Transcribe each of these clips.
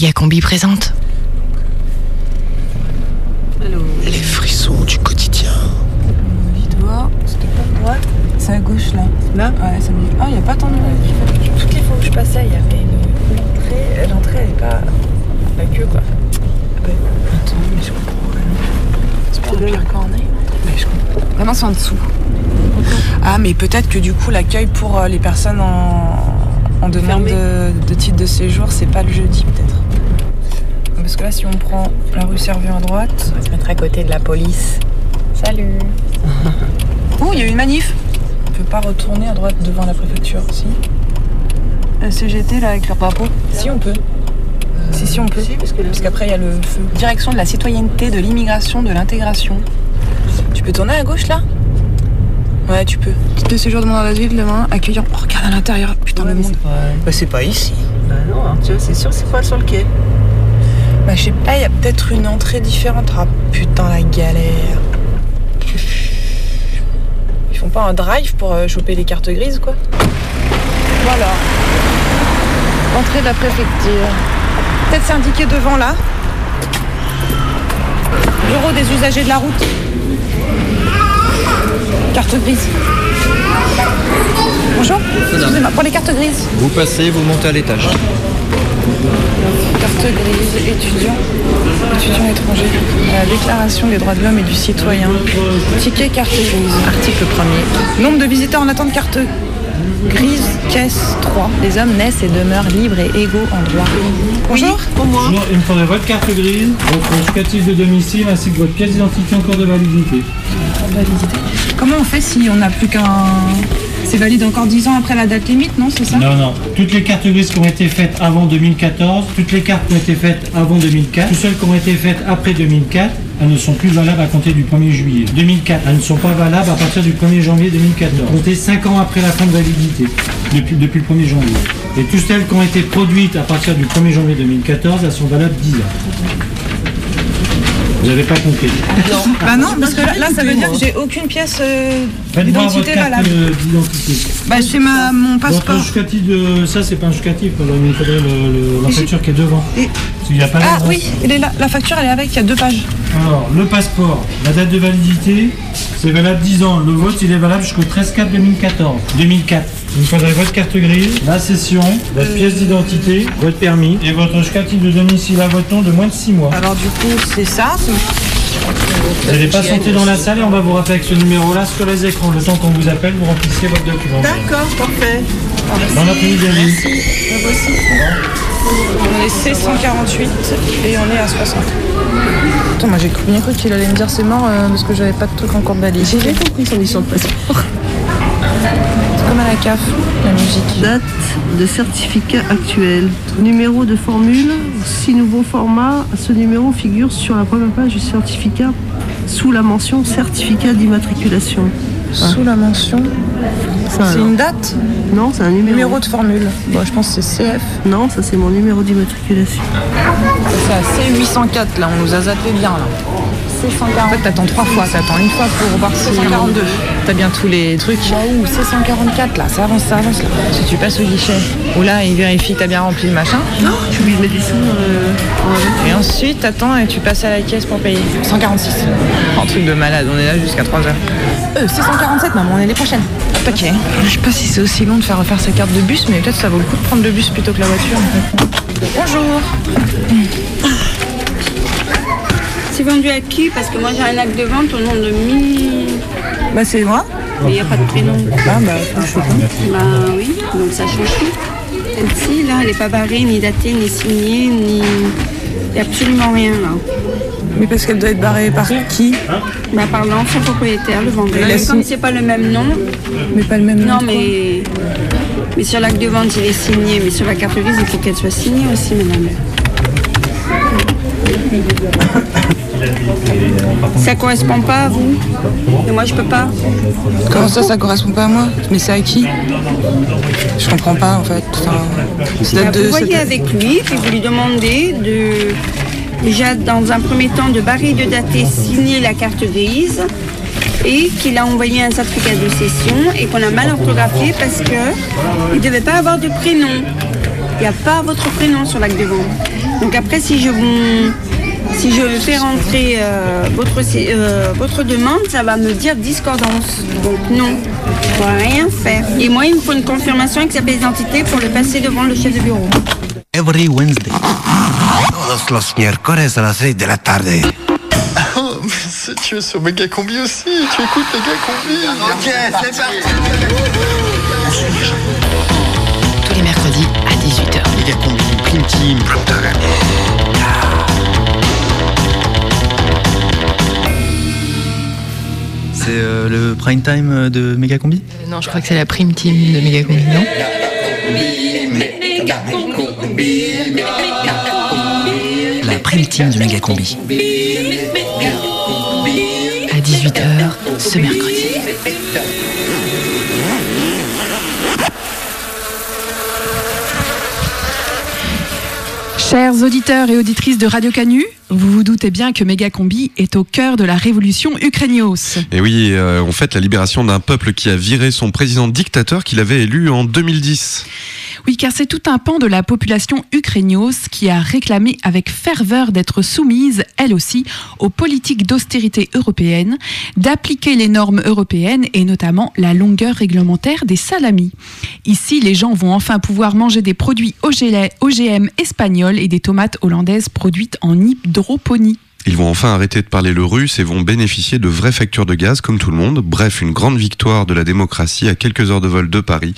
Méga Combi présente. Les frissons du quotidien. Dis-toi, c'était pas à droite, c'est à gauche là. Là Ouais, ça me dit. Ah, il n'y a pas tant de. Toutes les fois où je passais, il y avait une l'entrée. L'entrée, elle est pas la queue quoi. Attends, mais je comprends rien. C'est pas le pire cornet. Mais je comprends. Ah non, c'est en dessous. Ah, mais peut-être que du coup, l'accueil pour euh, les personnes en, en demande de, de titre de séjour, c'est pas le jeudi peut-être. Parce que là, si on prend la rue Servieux à droite. On va se mettre à côté de la police. Salut. Oh, il y a eu une manif On peut pas retourner à droite devant la préfecture, si La CGT là avec leur drapeau Si, on peut. si, si, on peut. parce qu'après, il y a le feu. Direction de la citoyenneté, de l'immigration, de l'intégration. Tu peux tourner à gauche là? Ouais, tu peux. Titre de séjour demandeur d'asile demain, accueillant. Oh, regarde à l'intérieur, putain, le monde. Bah, c'est pas ici. Bah non, hein, tu vois, c'est sûr, c'est pas sur le quai. Bah, je sais pas, il y a peut-être une entrée différente. Ah putain, la galère. Ils font pas un drive pour euh, choper les cartes grises, quoi Voilà. Entrée de la préfecture. Peut-être c'est indiqué devant là. Bureau des usagers de la route. Carte grise. Bonjour. Excusez-moi, pour les cartes grises. Vous passez, vous montez à l'étage. Carte grise, étudiant, étudiant étranger. La déclaration des droits de l'homme et du citoyen. Ticket carte grise. Article 1er. Nombre de visiteurs en attente carte grise, caisse 3. Les hommes naissent et demeurent libres et égaux en droit. Bonjour. Bonjour, il me faudrait votre carte grise, votre justificatif de domicile ainsi que votre pièce d'identité en cours de validité. Comment on fait si on n'a plus qu'un. C'est valide encore 10 ans après la date limite, non C'est ça Non, non. Toutes les cartes grises qui ont été faites avant 2014, toutes les cartes qui ont été faites avant 2004, toutes celles qui ont été faites après 2004, elles ne sont plus valables à compter du 1er juillet. 2004, elles ne sont pas valables à partir du 1er janvier 2014. Comptez 5 ans après la fin de validité, depuis, le 1er janvier. Et toutes celles qui ont été produites à partir du 1er janvier 2014, elles sont valables 10 ans. Vous n'avez pas compris. Bah non, parce que là, là, ça veut dire que j'ai aucune pièce euh, d'identité valable. euh, d'identité. Bah j'ai ma mon passeport. Justificatif de. Ça, c'est pas un justificatif, il faudrait le- le- la facture qui est devant. Et- n'y a pas Ah oui, elle est là. la facture elle est avec, il y a deux pages. Alors, le passeport, la date de validité, c'est valable 10 ans. Le vote, il est valable jusqu'au 13-4-2014. 2004. Il me faudrait votre carte grise, la session, votre pièce d'identité, votre permis et votre justificatif de domicile à votre nom de moins de 6 mois. Alors du coup c'est ça. Vous n'allez pas sauter dans la salle et on va vous rappeler avec ce numéro-là sur les écrans. Le temps qu'on vous appelle, vous remplissez votre document. D'accord, parfait. Dans l'après-midi, vous. On est C148 et on est à 60. Attends, moi j'ai bien cru qu'il allait me dire c'est mort euh, parce que j'avais pas de truc en cours de valise. J'ai compris son mission de passeport. C'est comme à la CAF, la musique. Date de certificat actuel. Numéro de formule. Si nouveau format, ce numéro figure sur la première page du certificat sous la mention certificat d'immatriculation. Sous la mention. C'est une date Non, c'est un numéro. Numéro de formule. Bon, je pense que c'est CF. Non, ça c'est mon numéro d'immatriculation. C'est à C804 là, on nous a zappé bien là. C140. En fait, t'attends trois fois. T'attends une fois pour voir si. C142. T'as bien tous les trucs. Bah où C144 là, ça avance, ça avance là. Si tu passes au guichet, où là, il vérifie que t'as bien rempli le machin. Non, oublié de mettre des sous. euh, Et ensuite, t'attends et tu passes à la caisse pour payer. 146. Un truc de malade, on est là jusqu'à 3 heures. Euh, c'est 147, maman, on est les prochaines. Ok. Je sais pas si c'est aussi long de faire refaire sa carte de bus, mais peut-être ça vaut le coup de prendre le bus plutôt que la voiture. Bonjour. C'est vendu à qui Parce que moi j'ai un acte de vente au nom de Mi. Bah, c'est moi. Mais il n'y a pas de prénom. Ah, bah, je sais pas. Bah oui, donc ça change tout. Celle-ci, là, elle n'est pas barrée, ni datée, ni signée, ni. Il n'y a absolument rien là. Mais parce qu'elle doit être barrée par qui Bah, par l'ancien propriétaire, le vendeur. A Comme c'est pas le même nom, Mais pas le même nom. non mais. Mais sur l'acte de vente, il est signé, mais sur la carte grise, il faut qu'elle soit signée aussi, madame. Ça correspond pas à vous Et moi, je peux pas. Comment ça, ça correspond pas à moi Mais c'est à qui Je comprends pas en fait. Enfin, ça Bah, de- vous voyez ça- avec lui, puis vous lui demandez de déjà dans un premier temps de barrer de dater, signer la carte grise et qu'il a envoyé un certificat de cession et qu'on a mal orthographié parce que il ne devait pas avoir de prénom. Il n'y a pas votre prénom sur l'acte de vente. Donc après, si je vous si je fais rentrer euh, votre, euh, votre demande, ça va me dire discordance. Donc non, je ne rien faire. Et moi, il me faut une confirmation avec sa pièce d'identité pour le passer devant le chef de bureau. Every. Todos los miércoles a las 6 de la tarde. Oh, tu es sur Méga Combi aussi, tu écoutes Méga Combi. Ok, c'est parti. Tous les mercredis à 18h. Méga Combi, Prime Team. C'est euh, le prime time de Méga Combi? Non, je crois que c'est la prime team de Megacombi, non? La prime team de Méga Combi. À 18h ce mercredi. Chers auditeurs et auditrices de Radio Canu, vous vous doutez bien que Megacombi est au cœur de la révolution ukrainios. Et oui, euh, on fête la libération d'un peuple qui a viré son président dictateur qu'il avait élu en 2010. Oui, car c'est tout un pan de la population ukrainios qui a réclamé avec ferveur d'être soumise, elle aussi, aux politiques d'austérité européennes, d'appliquer les normes européennes et notamment la longueur réglementaire des salamis. Ici, les gens vont enfin pouvoir manger des produits OGM espagnols et des tomates hollandaises produites en hydroponie. Ils vont enfin arrêter de parler le russe et vont bénéficier de vraies factures de gaz comme tout le monde. Bref, une grande victoire de la démocratie à quelques heures de vol de Paris.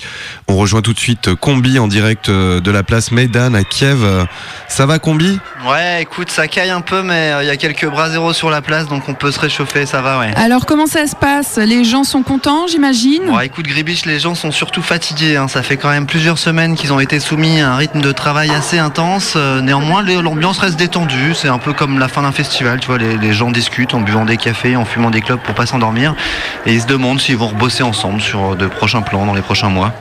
On rejoint tout de suite Combi en direct euh, de la place Maidan à Kiev. Ça va Combi? Ouais, écoute, ça caille un peu, mais euh, il y a quelques bras zéro sur la place, donc on peut se réchauffer, ça va, ouais. Alors comment ça se passe? Les gens sont contents, j'imagine? Ouais, écoute, Gribiche, les gens sont surtout fatigués. hein. Ça fait quand même plusieurs semaines qu'ils ont été soumis à un rythme de travail assez intense. Euh, néanmoins, l'ambiance reste détendue. C'est un peu comme la fin d'un festival. Tu vois, les, gens discutent en buvant des cafés, en fumant des clopes pour pas s'endormir. Et ils se demandent s'ils vont rebosser ensemble sur de prochains plans dans les prochains mois.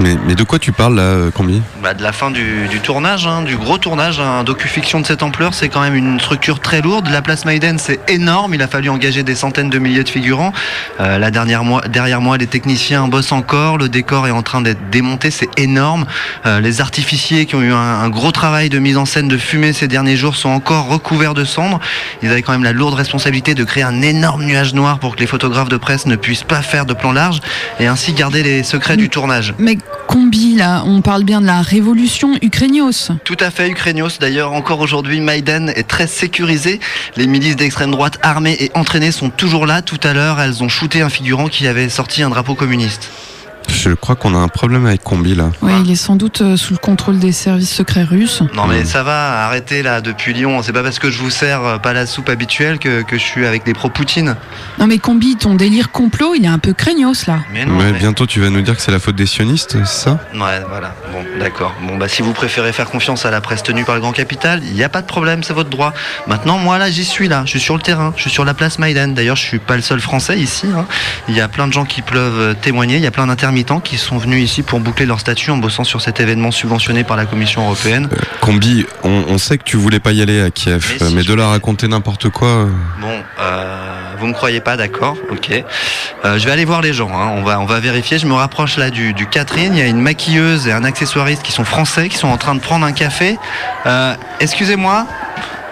Mais, mais de quoi tu parles là, euh, Combi Bah, de la fin du, du tournage, hein, du gros tournage, un docu-fiction de cette ampleur, c'est quand même une structure très lourde. La place Maiden, c'est énorme. Il a fallu engager des centaines de milliers de figurants. Euh, la dernière moi, derrière moi, les techniciens bossent encore. Le décor est en train d'être démonté, c'est énorme. Euh, les artificiers qui ont eu un, un gros travail de mise en scène de fumée ces derniers jours sont encore recouverts de cendres. Ils avaient quand même la lourde responsabilité de créer un énorme nuage noir pour que les photographes de presse ne puissent pas faire de plan large et ainsi garder les secrets du tournage. Mais Combi, là, on parle bien de la révolution ukrainios. Tout à fait, Ukrainios. D'ailleurs, encore aujourd'hui, Maïden est très sécurisé. Les milices d'extrême droite armées et entraînées sont toujours là. Tout à l'heure, elles ont shooté un figurant qui avait sorti un drapeau communiste. Je crois qu'on a un problème avec Combi là. Oui, il est sans doute euh, sous le contrôle des services secrets russes. Non mais ça va, arrêtez là depuis Lyon. C'est pas parce que je vous sers euh, pas la soupe habituelle que, que je suis avec des pro-Poutine. Non mais Combi, ton délire complot, il est un peu craignos là. Mais non, mais- bientôt tu vas nous dire que c'est la faute des sionistes, c'est ça? Ouais, voilà. Bon, d'accord. Bon, bah, si vous préférez faire confiance à la presse tenue par le Grand Capital, il n'y a pas de problème, c'est votre droit. Maintenant, moi, là, j'y suis, là. Je suis sur le terrain. Je suis sur la place Maïdan. D'ailleurs, je suis pas le seul Français ici. hein. Il y a plein de gens qui peuvent euh, témoigner. Il y a plein qui sont venus ici pour boucler leur statut en bossant sur cet événement subventionné par la Commission européenne. Combi, on, on sait que tu voulais pas y aller à Kiev, Mais si, mais je de là voulais. raconter n'importe quoi. euh, Bon, euh, vous me croyez pas, d'accord, ok. Euh, je vais aller voir les gens, hein. on, va, on va vérifier. Je me rapproche là du, du Catherine. Il y a une maquilleuse et un accessoiriste qui sont français, qui sont en train de prendre un café. Euh, Excusez-moi,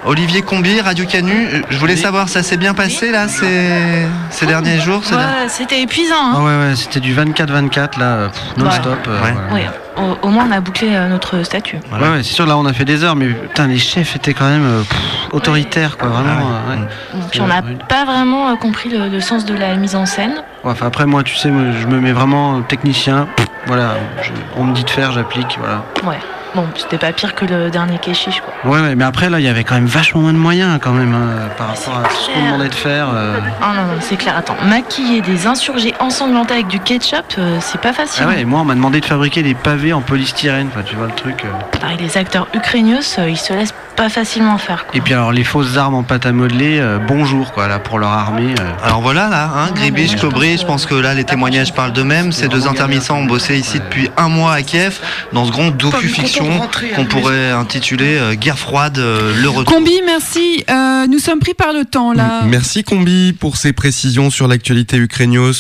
Olivier Combi, Radio Canu, je voulais savoir, ça s'est bien passé là ces, ces derniers jours ces derniers- Ouais, c'était épuisant. hein. Ah ouais, ouais, c'était du 24-24 là, euh, non-stop. euh, Ouais. au, au moins on a bouclé euh, notre statut. Voilà. Ouais, ouais, c'est sûr, là on a fait des heures, mais putain, les chefs étaient quand même euh, pff, autoritaires, quoi, vraiment. Ah ouais. euh, ouais. Donc, puis on n'a pas vraiment euh, compris le, le sens de la mise en scène. Enfin, après, moi, tu sais, moi, je me mets vraiment technicien. pff, Voilà, je- on me dit de faire, j'applique, voilà. Ouais. Bon, c'était pas pire que le dernier Keshish, quoi. Ouais, ouais, mais après, là, il y avait quand même vachement moins de moyens, quand même, hein, par rapport à tout ce qu'on demandait de faire. euh. Ah non, non, c'est clair. Attends, maquiller des insurgés ensanglantés avec du ketchup, euh, c'est pas facile. Ah ouais, et moi, on m'a demandé de fabriquer des pavés en polystyrène, enfin, tu vois le truc. euh. Pareil, les acteurs ukrainios, euh, ils se laissent pas facilement faire. Quoi. Et puis, alors, les fausses armes en pâte à modeler, euh, bonjour, quoi, là, pour leur armée. euh. Alors voilà, là, hein, Gribiche, Cobry, pense je que pense que là, les témoignages parlent d'eux-mêmes. Ces deux intermittents ont bossé ici Ouais. depuis un mois à Kiev, dans ce grand docu-fiction qu'on pourrait intituler euh, Guerre froide, euh, le retour. Combi, merci. Euh, nous sommes pris par le temps là. Merci Combi pour ces précisions sur l'actualité ukrainios.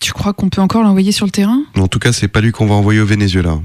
Tu crois qu'on peut encore l'envoyer sur le terrain? En tout cas, c'est pas lui qu'on va envoyer au Venezuela.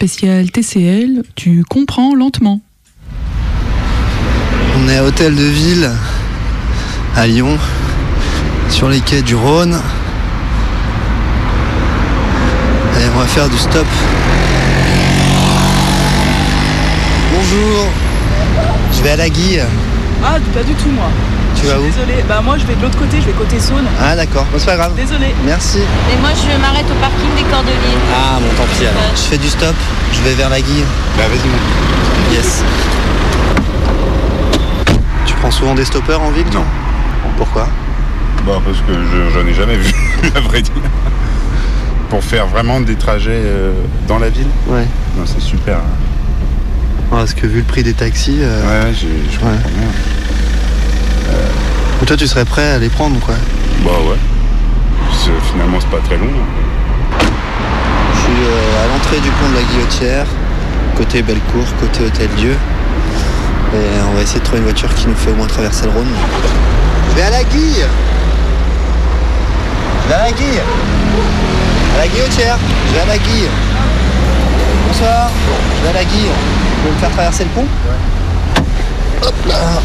Spécial TCL, tu comprends lentement. On est à Hôtel de Ville, à Lyon, sur les quais du Rhône. Et on va faire du stop. Bonjour, je vais à la Guille. Ah, pas du tout, moi. Tu vas où Désolé. Bah, moi, je vais de l'autre côté, je vais côté Saône. Ah d'accord, Bon, c'est pas grave. Désolé. Merci. Et moi, je m'arrête au parking des Cordeliers. Ah bon tant pis alors. Je fais du stop, je vais vers la Guille. Bah vas-y mon Yes. Tu prends souvent des stoppeurs en ville Non. Pourquoi? Bah parce que je- j'en ai jamais vu, à vrai dire. Pour faire vraiment des trajets euh, dans la ville Ouais. Non, c'est super. hein. Ouais, Parce que vu le prix des taxis. euh, Ouais, j'ai- je comprends bien. Mais toi tu serais prêt à les prendre quoi Bah ouais. Finalement, c'est pas très long. Je suis euh, à l'entrée du pont de la Guillotière, côté Bellecour, côté Hôtel Dieu. Et on va essayer de trouver une voiture qui nous fait au moins traverser le Rhône. Je vais à la Guille Je vais à la Guille À la Guillotière Je vais à la Guille Bonsoir Je vais à la Guille Vous pouvez me faire traverser le pont Hop là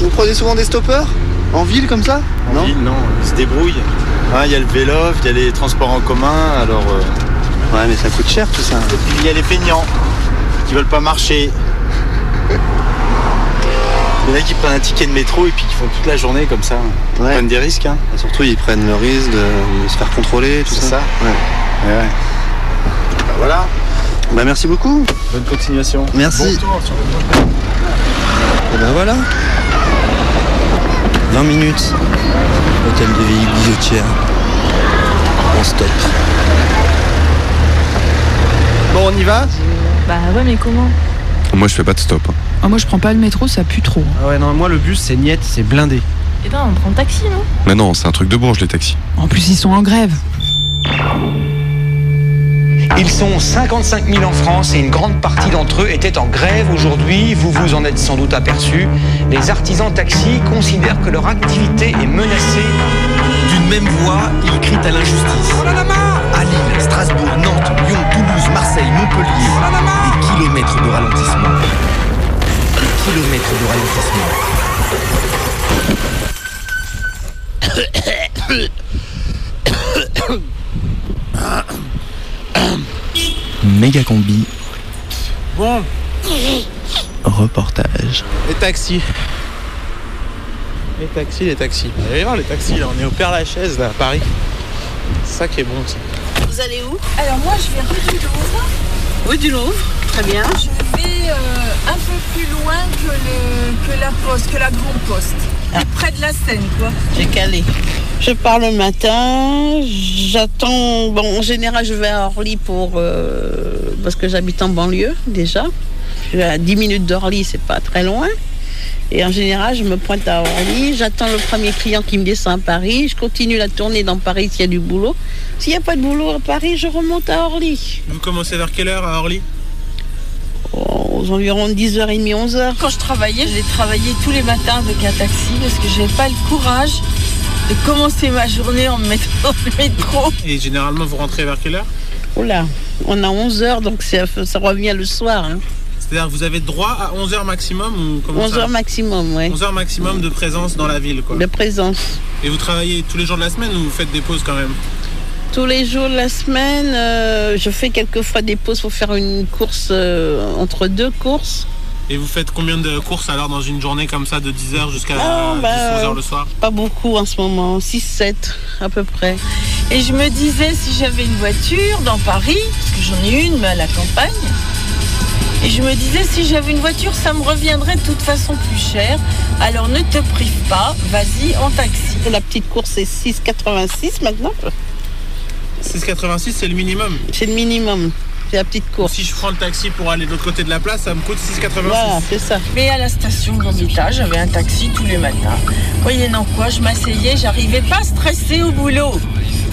Vous prenez souvent des stoppeurs En ville comme ça En ville, non, ils se débrouillent. Hein, Il y a le vélo, il y a les transports en commun, alors. euh, Ouais, mais ça coûte cher tout ça. Et puis il y a les feignants qui veulent pas marcher. Il y en a qui prennent un ticket de métro et puis qui font toute la journée comme ça. Ils prennent des risques. Hein. Et surtout, ils prennent le risque de, de se faire contrôler, tout C'est ça. ça. Ouais. Ouais. Bah voilà. Bah merci beaucoup. Bonne continuation. Merci. Bon tour sur Et ben voilà. 20 minutes. Hôtel de ville Guillotière. On stop. Bon, on y va Bah ouais, mais comment Moi je fais pas de stop. hein. Ah, moi, je prends pas le métro, ça pue trop. Ah ouais, non, moi le bus c'est niette, c'est blindé. Eh ben, on prend le taxi, non? Mais non, c'est un truc de bourge les taxis. En plus, ils sont en grève. Ils sont 55 000 en France et une grande partie d'entre eux étaient en grève aujourd'hui. Vous vous en êtes sans doute aperçu. Les artisans taxis considèrent que leur activité est menacée. D'une même voix, ils crient à l'injustice. À Lille, Strasbourg, Nantes, Lyon, Toulouse, Marseille, Montpellier, des kilomètres de ralentissement. Des kilomètres de ralentissement. Méga combi, Bon, Reportage. les taxis. Les taxis, les taxis. Allez voir les taxis, là, on est au Père Lachaise là à Paris. C'est ça qui est bon ça. Vous allez où? Alors, moi, je vais rue du Louvre. Rue du Louvre. Très bien. Je vais euh, un peu plus loin que, le, que la poste, que la grande poste. Ah. Près de la Seine, quoi. J'ai calé. Je pars le matin, j'attends. Bon, en général, je vais à Orly pour. euh, parce que j'habite en banlieue déjà. Je suis à 10 minutes d'Orly, c'est pas très loin. Et en général, je me pointe à Orly, j'attends le premier client qui me descend à Paris, je continue la tournée dans Paris s'il y a du boulot. S'il n'y a pas de boulot à Paris, je remonte à Orly. Vous commencez vers quelle heure à Orly Aux environs 10h30, 11h. Quand je travaillais, j'ai travaillé tous les matins avec un taxi parce que j'avais pas le courage de commencer ma journée en me mettant le métro. Et généralement, vous rentrez vers quelle heure Oula, on a 11h, donc ça, ça revient le soir. hein. C'est-à-dire que vous avez droit à 11 heures maximum ou comment 11 ça heures maximum, ouais. 11 heures maximum de présence dans la ville, quoi. De présence. Et vous travaillez tous les jours de la semaine ou vous faites des pauses quand même Tous les jours de la semaine, euh, je fais quelquefois des pauses pour faire une course euh, entre deux courses. Et vous faites combien de courses alors dans une journée comme ça de 10h jusqu'à Ah, bah, 10-11h le soir? Pas beaucoup en ce moment, 6-7 à peu près. Et je me disais, si j'avais une voiture dans Paris, parce que j'en ai une, mais à la campagne, et je me disais, si j'avais une voiture, ça me reviendrait de toute façon plus cher. Alors ne te prive pas, vas-y en taxi. La petite course est 6,86 maintenant. 6,86 c'est le minimum. C'est le minimum. La petite course. Si je prends le taxi pour aller de l'autre côté de la place, ça me coûte 6,86. Voilà, c'est ça. Mais à la station Gambetta, j'avais un taxi tous les matins. Moyennant quoi, je m'asseyais, j'arrivais pas à stresser au boulot.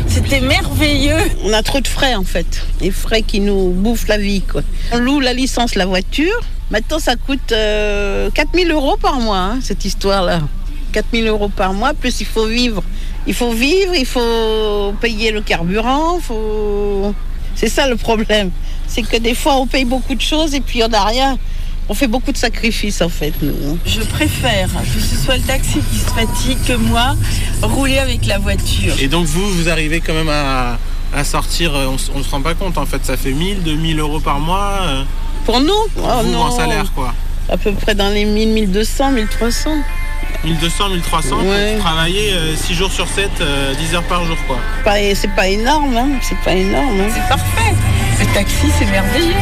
C'était merveilleux. On a trop de frais en fait. Les frais qui nous bouffent la vie. Quoi. On loue la licence, la voiture. Maintenant, ça coûte euh, 4000 euros par mois, hein, cette histoire-là. 4000 euros par mois, plus il faut vivre. Il faut vivre, il faut payer le carburant, il faut... C'est ça le problème. C'est que des fois, on paye beaucoup de choses et puis on n'a rien. On fait beaucoup de sacrifices en fait, nous. Je préfère que ce soit le taxi qui se fatigue que moi rouler avec la voiture. Et donc vous, vous arrivez quand même à, à sortir, euh, on, on se rend pas compte en fait, ça fait 1000, 2000 euros par mois. euh, Pour nous? Pour Oh vous, non. en salaire quoi. À peu près dans les 1000, 1200, 1300. 1200, 1300 Ouais. pour travailler 6 jours sur 7, 10 heures par jour quoi. Pas- C'est pas énorme, hein. C'est pas énorme. hein. C'est parfait. Le taxi, c'est merveilleux.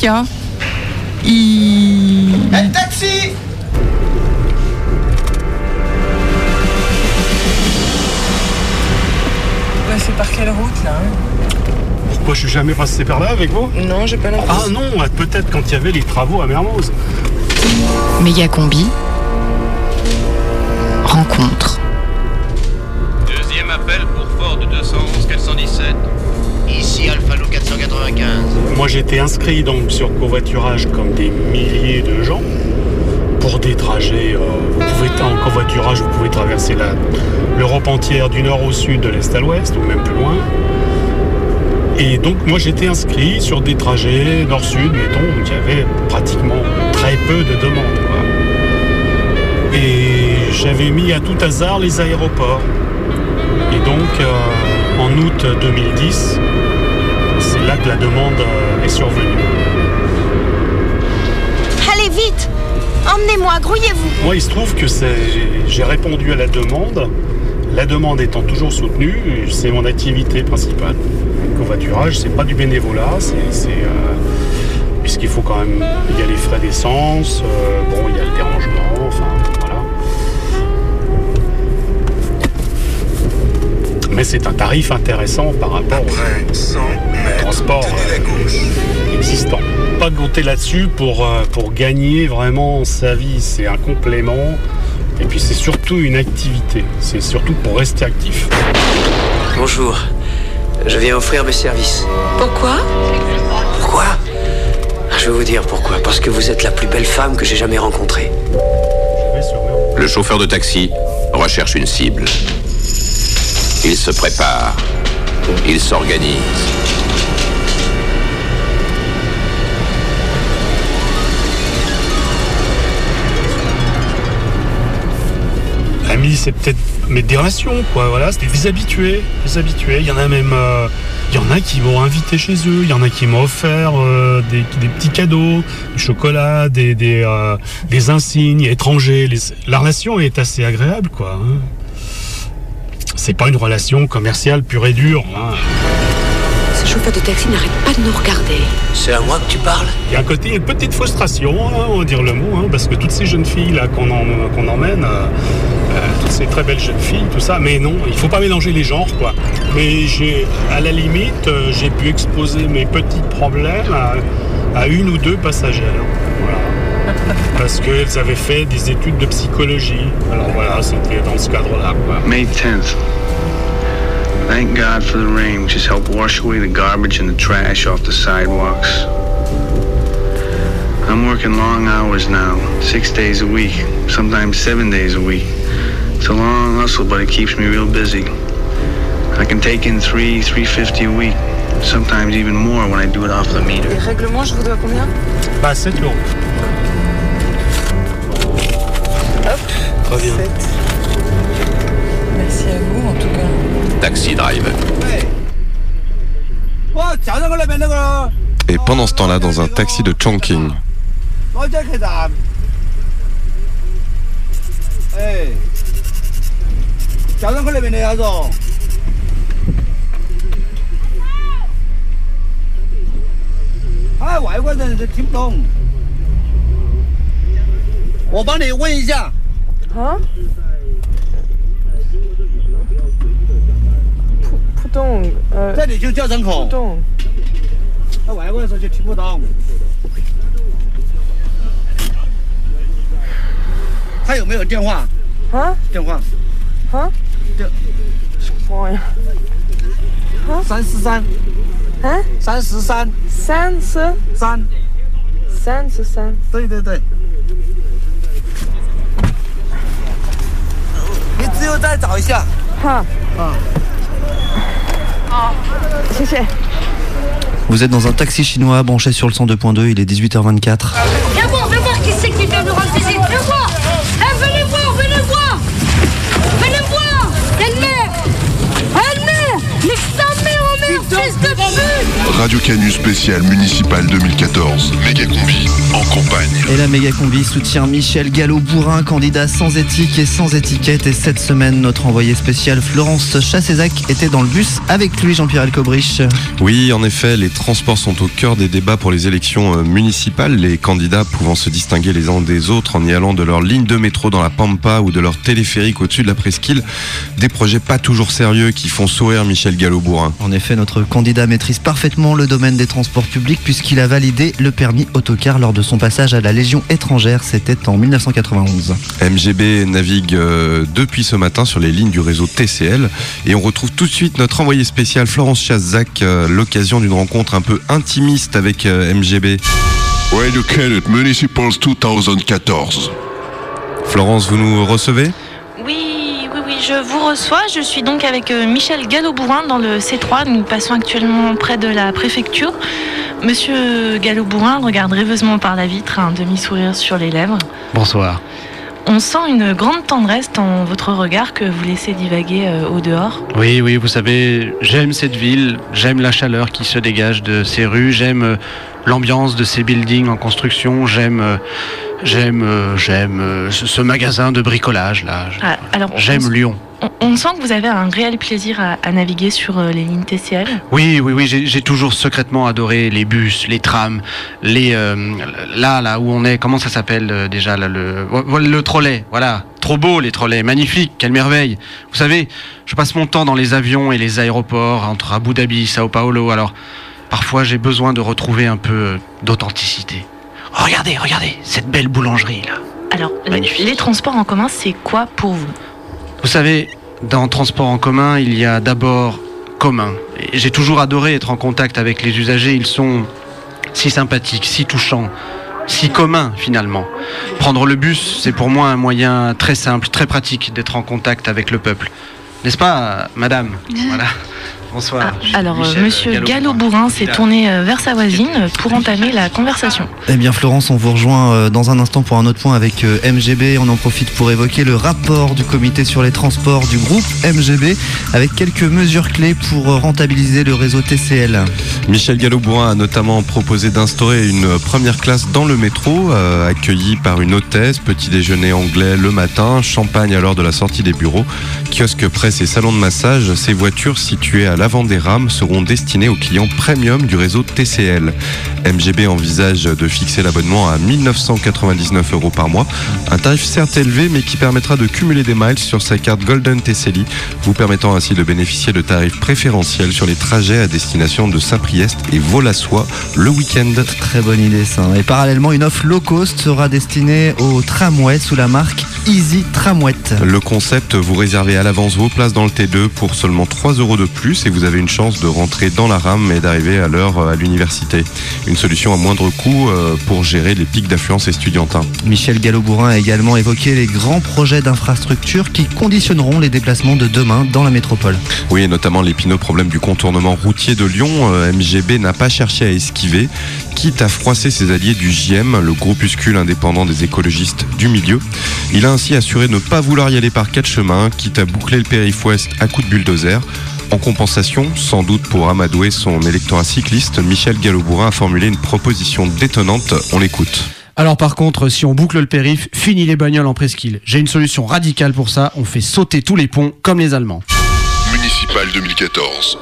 Xantia, I... taxi Ouais, c'est par quelle route là hein Pourquoi je suis jamais passé par là avec vous Non, j'ai pas l'impression. Ah non, peut-être quand il y avait les travaux à Mermoz. Méga combi. Rencontre. Deuxième appel pour Ford 211 417. Ici Alphalo 495. Moi j'étais inscrit donc sur covoiturage comme des milliers de gens pour des trajets. euh, vous pouvez en covoiturage, vous pouvez traverser l'Europe entière du nord au sud, de l'est à l'ouest ou même plus loin. Et donc moi j'étais inscrit sur des trajets nord-sud, mettons, où il y avait pratiquement très peu de demandes. Et j'avais mis à tout hasard les aéroports. Et donc euh, en août 2010, c'est là que la demande euh, est survenue. Allez vite Emmenez-moi, grouillez-vous Moi, il se trouve que j'ai- répondu à la demande. La demande étant toujours soutenue, c'est mon activité principale. Le covoiturage, c'est pas du bénévolat, c'est, euh, puisqu'il faut quand même, il y a les frais d'essence, euh, bon, il y a le dérangement, Mais c'est un tarif intéressant par rapport au transport euh, existant. Pas compter là-dessus pour, euh, pour gagner vraiment sa vie, c'est un complément. Et puis c'est surtout une activité, c'est surtout pour rester actif. Bonjour. Je viens offrir mes services. Pourquoi? Pourquoi? Je vais vous dire pourquoi. Parce que vous êtes la plus belle femme que j'ai jamais rencontrée. Le chauffeur de taxi recherche une cible. Il se prépare. Il s'organise. Amis, c'est peut-être mais des relations, quoi. Voilà, c'était des habitués, des habitués. Il y en a même, euh, il y en a qui m'ont invité chez eux. Il y en a qui m'ont offert euh, des, petits cadeaux, du chocolat, des des, euh, insignes étrangers. La relation est assez agréable, quoi. hein. C'est pas une relation commerciale pure et dure. hein. Ce chauffeur de taxi n'arrête pas de nous regarder. C'est à moi que tu parles? Il y a un côté, une petite frustration, hein, on va dire le mot, hein, parce que toutes ces jeunes filles là qu'on en- emmène, euh, euh, toutes ces très belles jeunes filles, tout ça. Mais non, il faut pas mélanger les genres, quoi. Mais j'ai, à la limite, euh, j'ai pu exposer mes petits problèmes à, à une ou deux passagères. Voilà. Parce qu'elles avaient fait des études de psychologie. Alors voilà, c'était dans ce cadre-là. May 10th. Thank God for the rain, which has helped wash away the garbage and the trash off the sidewalks. I'm working long hours now, six days a week, sometimes seven days a week. It's a long hustle, but it keeps me real busy. I can take in three, three fifty a week, sometimes even more when I do it off the meter. Et règlement, je vous dois combien? Bah 7 euros. Reviens. Merci à vous en tout cas. Taxi Drive. Et pendant ce temps-là, dans un taxi de Chongqing, 我啊？呃，这里就叫人口。浦东，外国人说就听不到。他有没有电话？啊？电话？啊？电。妈呀！啊？三十三。啊？三十三。三十三。三十三。对对对。你只有再找一下。哈。啊。好，谢谢。 Vous êtes dans un taxi chinois branché sur le 102.2, il est 18h24. Radio Canu spécial municipal 2014. Méga combi en campagne. Et la méga combi soutient Michel Gallo-Bourrin, candidat sans éthique et sans étiquette. Et cette semaine, notre envoyé spécial Florence Chassézac était dans le bus avec lui, Jean-Pierre Elcobrich. Oui, en effet, les transports sont au cœur des débats pour les élections euh, municipales, les candidats pouvant se distinguer les uns des autres en y allant de leur ligne de métro dans la Pampa ou de leur téléphérique au-dessus de la presqu'île. Des projets pas toujours sérieux qui font sourire Michel Gallo-Bourrin. En effet, notre candidat maîtrise parfaitement le domaine des transports publics puisqu'il a validé le permis autocar lors de son passage à la Légion étrangère. C'était en 1991. MGB navigue euh, depuis ce matin sur les lignes du réseau TCL et on retrouve tout de suite notre envoyé spécial Florence Chazzac, euh, l'occasion d'une rencontre un peu intimiste avec euh, MGB. Radio Canu Municipals 2014. Florence, vous nous recevez? Oui, oui, je vous reçois. Je suis donc avec euh, Michel Gallo-Bourrin dans le C3. Nous passons actuellement près de la préfecture. Monsieur Gallo-Bourrin regarde rêveusement par la vitre, un demi-sourire sur les lèvres. Bonsoir. On sent une grande tendresse dans votre regard que vous laissez divaguer euh, au dehors. Oui, oui, vous savez, j'aime cette ville, j'aime la chaleur qui se dégage de ces rues, j'aime euh, l'ambiance de ces buildings en construction, j'aime, j'aime, euh, j'aime euh, ce, magasin de bricolage là. Ah, alors, J'aime on- Lyon. On, on sent que vous avez un réel plaisir à, à naviguer sur euh, les lignes TCL. Oui, oui, oui, j'ai j'ai toujours secrètement adoré les bus, les trams, les euh, là, là où on est. Comment ça s'appelle déjà là, le le trolley. Voilà, trop beau les trolleys, magnifique, quelle merveille. Vous savez, je passe mon temps dans les avions et les aéroports entre Abu Dhabi, Sao Paulo. Alors parfois j'ai besoin de retrouver un peu d'authenticité. Oh, regardez, regardez cette belle boulangerie là. Alors, les, les transports en commun, c'est quoi pour vous? Vous savez, dans transport en commun, il y a d'abord commun. J'ai toujours adoré être en contact avec les usagers. Ils sont si sympathiques, si touchants, si communs finalement. Prendre le bus, c'est pour moi un moyen très simple, très pratique d'être en contact avec le peuple. N'est-ce pas, madame? Voilà. Bonsoir. Alors, euh, Michel monsieur Gallo-Bourrin. S'est tourné euh, vers sa voisine pour entamer la conversation. Eh bien Florence, on vous rejoint euh, dans un instant pour un autre point avec euh, MGB. On en profite pour évoquer le rapport du comité sur les transports du groupe MGB avec quelques mesures clés pour rentabiliser le réseau TCL. Michel Gallo-Bourrin a notamment proposé d'instaurer une première classe dans le métro, euh, accueillie par une hôtesse, petit déjeuner anglais le matin, champagne à l'heure de la sortie des bureaux, kiosque presse et salon de massage, ces voitures situées à la vente des rames seront destinées aux clients premium du réseau TCL. MGB envisage de fixer l'abonnement à 1999 euros par mois, un tarif certes élevé mais qui permettra de cumuler des miles sur sa carte Golden TCLI, vous permettant ainsi de bénéficier de tarifs préférentiels sur les trajets à destination de Saint-Priest et Volassois le week-end. Très bonne idée ça. Et parallèlement, une offre low cost sera destinée aux tramways sous la marque Easy Tramwette. Le concept, vous réservez à l'avance vos places dans le T2 pour seulement 3 euros de plus et vous avez une chance de rentrer dans la rame et d'arriver à l'heure à l'université. Une solution à moindre coût euh, pour gérer les pics d'affluence estudiantins. Michel Gallo-Bourrin a également évoqué les grands projets d'infrastructure qui conditionneront les déplacements de demain dans la métropole. Oui, et notamment l'épineux problème du contournement routier de Lyon. Euh, MGB n'a pas cherché à esquiver, quitte à froisser ses alliés du JM, le groupuscule indépendant des écologistes du milieu. Il a ainsi assuré ne pas vouloir y aller par quatre chemins, quitte à boucler le périph' ouest à coups de bulldozer. En compensation, sans doute pour amadouer son électorat cycliste, Michel Gallo-Bourrin a formulé une proposition détonnante. On l'écoute. Alors par contre, si on boucle le périph, fini les bagnoles en presqu'île. J'ai une solution radicale pour ça, on fait sauter tous les ponts comme les Allemands. Municipal 2014.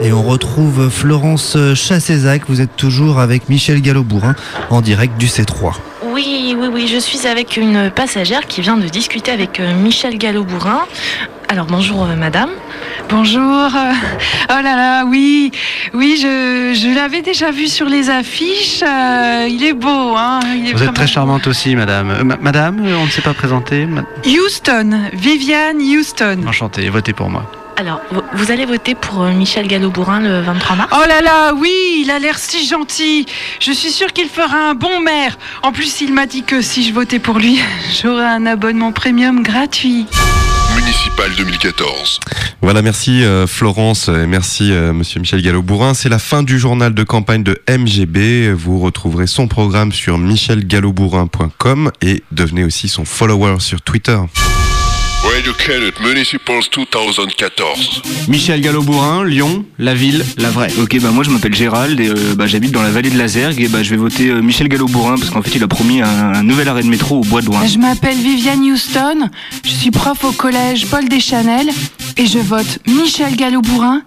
Et on retrouve Florence Chassézac. Vous êtes toujours avec Michel Gallo-Bourrin en direct du C3. Oui, oui, oui, je suis avec une passagère qui vient de discuter avec euh, Michel Gallo-Bourrin. Alors bonjour euh, madame. Bonjour. Oh là là, oui, oui, je, je l'avais déjà vu sur les affiches. euh, il est beau, hein. Il est Vous êtes très charmante aussi, madame. Euh, ma- madame, on ne s'est pas présenté. Ma- Houston, Viviane Houston. Enchanté, votez pour moi. Alors, vous- allez voter pour euh, Michel Gallo-Bourrin le 23 mars Oh là là, oui, il a l'air si gentil. Je suis sûre qu'il fera un bon maire. En plus, il m'a dit que si je votais pour lui, j'aurais un abonnement premium gratuit. Municipal 2014. Voilà, merci euh, Florence et merci euh, Monsieur Michel Gallo-Bourrin. C'est la fin du journal de campagne de MGB. Vous retrouverez son programme sur michelgallobourrin.com et devenez aussi son follower sur Twitter. Radio Canet Municipals 2014. Michel Gallo-Bourrin, Lyon, la ville, la vraie. Ok, bah moi je m'appelle Gérald et euh, bah, j'habite dans la vallée de la Zergue et bah je vais voter euh, Michel Gallo-Bourrin parce qu'en fait il a promis un, un nouvel arrêt de métro au Bois de Douin. Je m'appelle Viviane Houston, je suis prof au collège Paul Deschanel et je vote Michel Gallo-Bourrin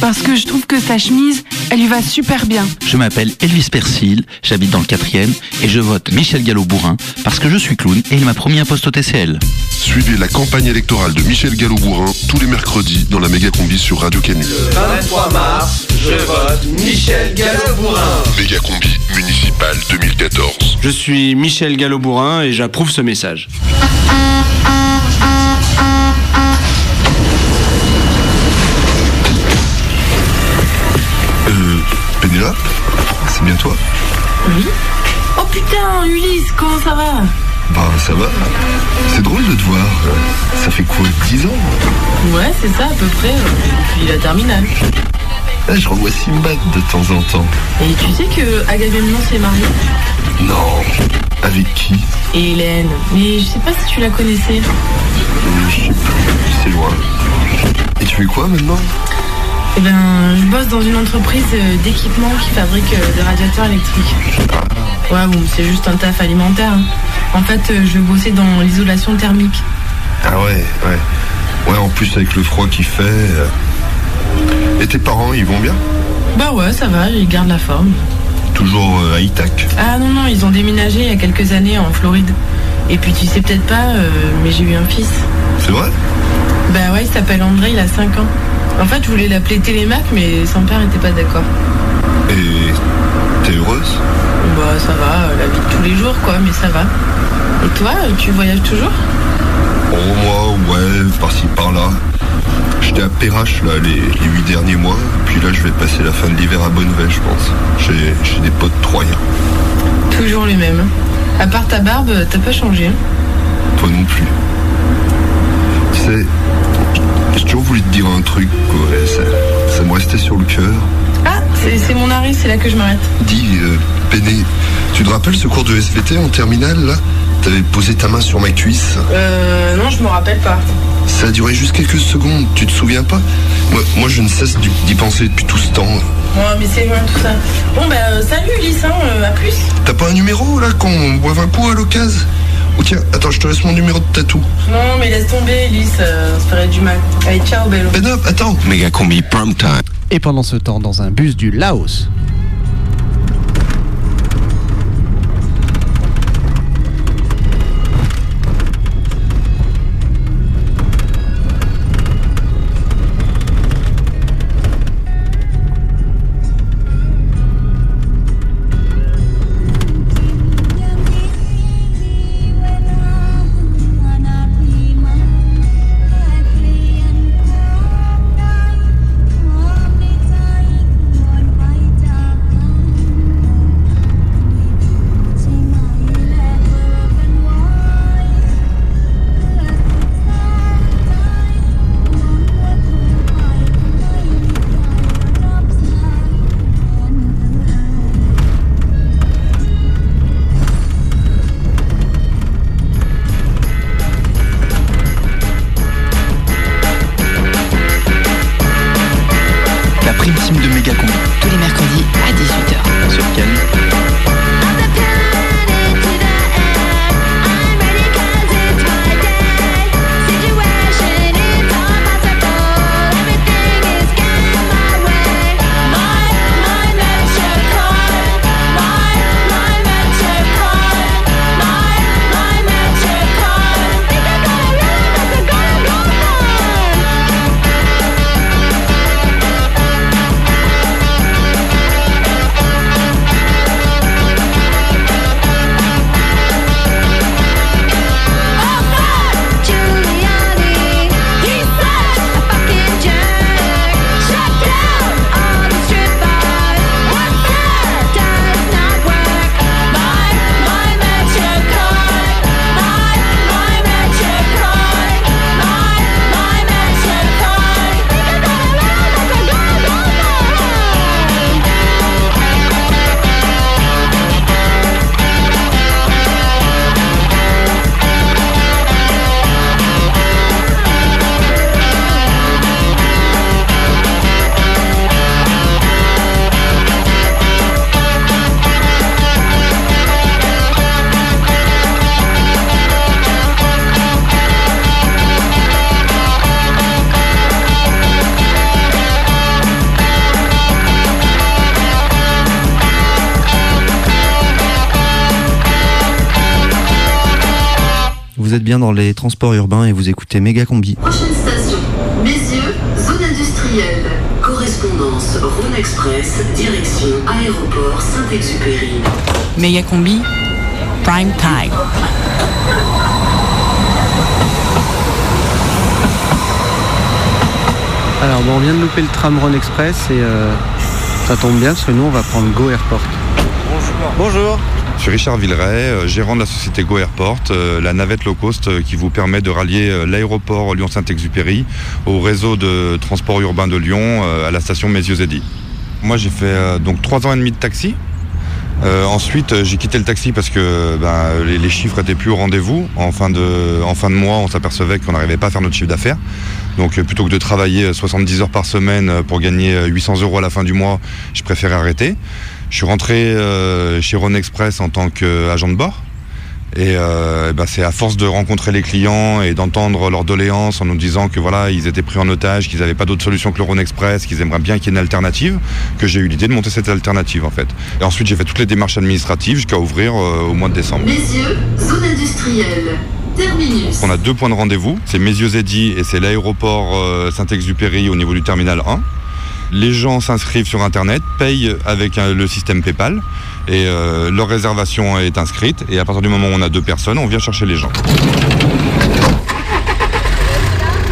parce que je trouve que sa chemise, elle lui va super bien. Je m'appelle Elvis Persil, j'habite dans le quatrième et je vote Michel Gallo-Bourrin parce que je suis clown et il m'a promis un poste au TCL. Suivez la campagne électorale de Michel Gallo-Bourrin tous les mercredis dans la méga combi sur Radio Canu. 23 mars, je vote Michel Gallo-Bourrin. Méga combi municipal 2014. Je suis Michel Gallo-Bourrin et j'approuve ce message. Euh, Pénélope C'est bien toi Oui. Oh putain, Ulysse, comment ça va? Bah ça va. C'est drôle de te voir. Euh, Ça fait quoi 10 ans? Ouais, c'est ça à peu près. Depuis la terminale. Là, je revois Simbad de temps en temps. Et tu sais que Agamemnon s'est marié? Non. Avec qui? Hélène. Mais je sais pas si tu la connaissais. Euh, Je sais plus. C'est loin. Et tu fais quoi maintenant? Eh ben, je bosse dans une entreprise euh, d'équipement qui fabrique euh, des radiateurs électriques. Ouais, bon, c'est juste un taf alimentaire. hein. En fait, euh, je bossais dans l'isolation thermique. Ah ouais, ouais. Ouais, en plus avec le froid qu'il fait. euh. Et tes parents, ils vont bien? Bah ouais, ça va, ils gardent la forme. Toujours à Itac. Ah non, non, ils ont déménagé il y a quelques années en Floride. Et puis tu sais peut-être pas, euh, mais j'ai eu un fils. C'est vrai? Bah ouais, il s'appelle André, il a 5 ans. En fait, je voulais l'appeler Télémac, mais son père était pas d'accord. Et t'es heureuse? Bah ça va, euh, la vie de tous les jours quoi, mais ça va. Et toi, euh, tu voyages toujours? Oh, moi, ouais, par-ci, par-là. J'étais à Perrache, là, les, les huit derniers mois. Puis là, je vais passer la fin de l'hiver à Bonneveille, je pense. J'ai j'ai des potes troyens. Toujours les mêmes. À part ta barbe, t'as pas changé. hein? Toi non plus. Tu sais, j'ai toujours voulu te dire un truc, quoi. Ça, ça me restait sur le cœur. Ah, c'est mon arrêt, c'est là que je m'arrête. Dis, euh, Péné, tu te rappelles ce cours de SVT en terminale, là? T'avais posé ta main sur ma cuisse. Euh, non, je me rappelle pas. Ça a duré juste quelques secondes, tu te souviens pas? Moi, moi, je ne cesse d'y penser depuis tout ce temps. Ouais, mais c'est loin tout ça. Bon bah euh, salut Ulysse, hein, euh, à plus. T'as pas un numéro, là, qu'on boive un coup à l'occasion? Ok, attends, je te laisse mon numéro de tatou. Non, mais laisse tomber, Elise, ça se ferait du mal. Allez, ciao, Bello. Ben hop, attends. Méga combi prime time. Et pendant ce temps, dans un bus du Laos, dans les transports urbains et vous écoutez Méga Combi. Prochaine station, Bézieux, zone industrielle. Correspondance Rhône Express, direction aéroport Saint-Exupéry. Méga combi, prime time. Alors bon, on vient de louper le tram Rhône Express et euh, ça tombe bien parce que nous on va prendre Go Airport. Bonjour. Je suis Richard Villeray, euh, gérant de la société Go Airport, euh, la navette low cost euh, qui vous permet de rallier l'aéroport Lyon-Saint-Exupéry au réseau de transport urbain de Lyon à la station Mézieux-Zédy. Moi j'ai fait donc trois ans et demi de taxi. Ensuite, j'ai quitté le taxi parce que ben, les, chiffres étaient plus au rendez-vous. En fin de, en fin de mois, on s'apercevait qu'on n'arrivait pas à faire notre chiffre d'affaires. Donc, plutôt que de travailler euh, 70 heures par semaine pour gagner euh, 800 euros à la fin du mois, je préférais arrêter. Je suis rentré euh, chez Rhône Express en tant qu'agent de bord. Et euh, ben, c'est à force de rencontrer les clients et d'entendre leurs doléances en nous disant que voilà, ils étaient pris en otage, qu'ils n'avaient pas d'autre solution que le Rhône Express, qu'ils aimeraient bien qu'il y ait une alternative, que j'ai eu l'idée de monter cette alternative en fait. Et ensuite j'ai fait toutes les démarches administratives jusqu'à ouvrir euh, au mois de décembre. Bézieux, zone industrielle. Terminus. On a deux points de rendez-vous, c'est Mézieux-Zédy et c'est l'aéroport Saint-Exupéry au niveau du terminal 1. Les gens s'inscrivent sur Internet, payent avec euh, le système PayPal et euh, leur réservation est inscrite. Et à partir du moment où on a deux personnes, on vient chercher les gens.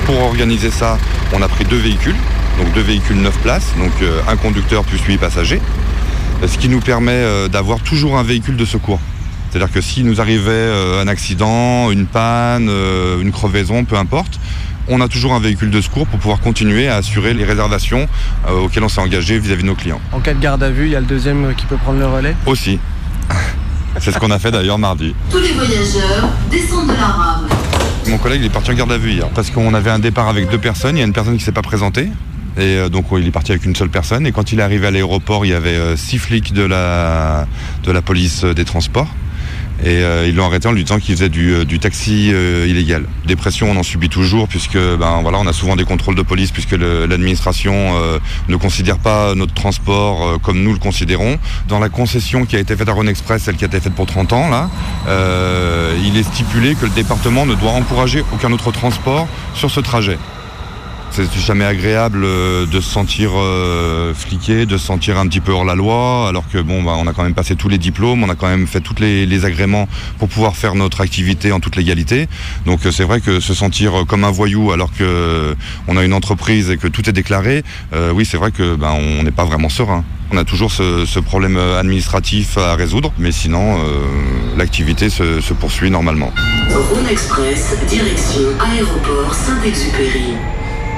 Pour organiser ça, on a pris deux véhicules, donc deux véhicules 9 places, donc euh, un conducteur plus 8 passagers, ce qui nous permet d'avoir toujours un véhicule de secours. C'est-à-dire que s'il nous arrivait un accident, une panne, une crevaison, peu importe, on a toujours un véhicule de secours pour pouvoir continuer à assurer les réservations euh, auxquelles on s'est engagé vis-à-vis de nos clients. En cas de garde à vue, il y a le deuxième qui peut prendre le relais. Aussi. C'est ce qu'on a fait d'ailleurs mardi. Tous les voyageurs descendent de la rame. Mon collègue il est parti en garde à vue hier parce qu'on avait un départ avec deux personnes, il y a une personne qui s'est pas présentée. Et euh, donc il est parti avec une seule personne. Et quand il est arrivé à l'aéroport, il y avait euh, six flics de la, de la police des transports. Et euh, ils l'ont arrêté en lui disant qu'il faisait du, euh, taxi euh, illégal. Des pressions, on en subit toujours puisque ben on a souvent des contrôles de police puisque l'administration ne considère pas notre transport comme nous le considérons. Dans la concession qui a été faite à Rhône Express, celle qui a été faite pour 30 ans il est stipulé que le département ne doit encourager aucun autre transport sur ce trajet. C'est jamais agréable euh, de se sentir euh, fliqué, de se sentir un petit peu hors la loi, alors que bon, bah, on a quand même passé tous les diplômes, on a quand même fait tous les, agréments pour pouvoir faire notre activité en toute légalité. Donc euh, c'est vrai que se sentir comme un voyou alors que on a une entreprise et que tout est déclaré, oui, c'est vrai que ben, on n'est pas vraiment serein. On a toujours ce, problème administratif à résoudre, mais sinon l'activité se, poursuit normalement. Express, direction aéroport Saint-Exupéry.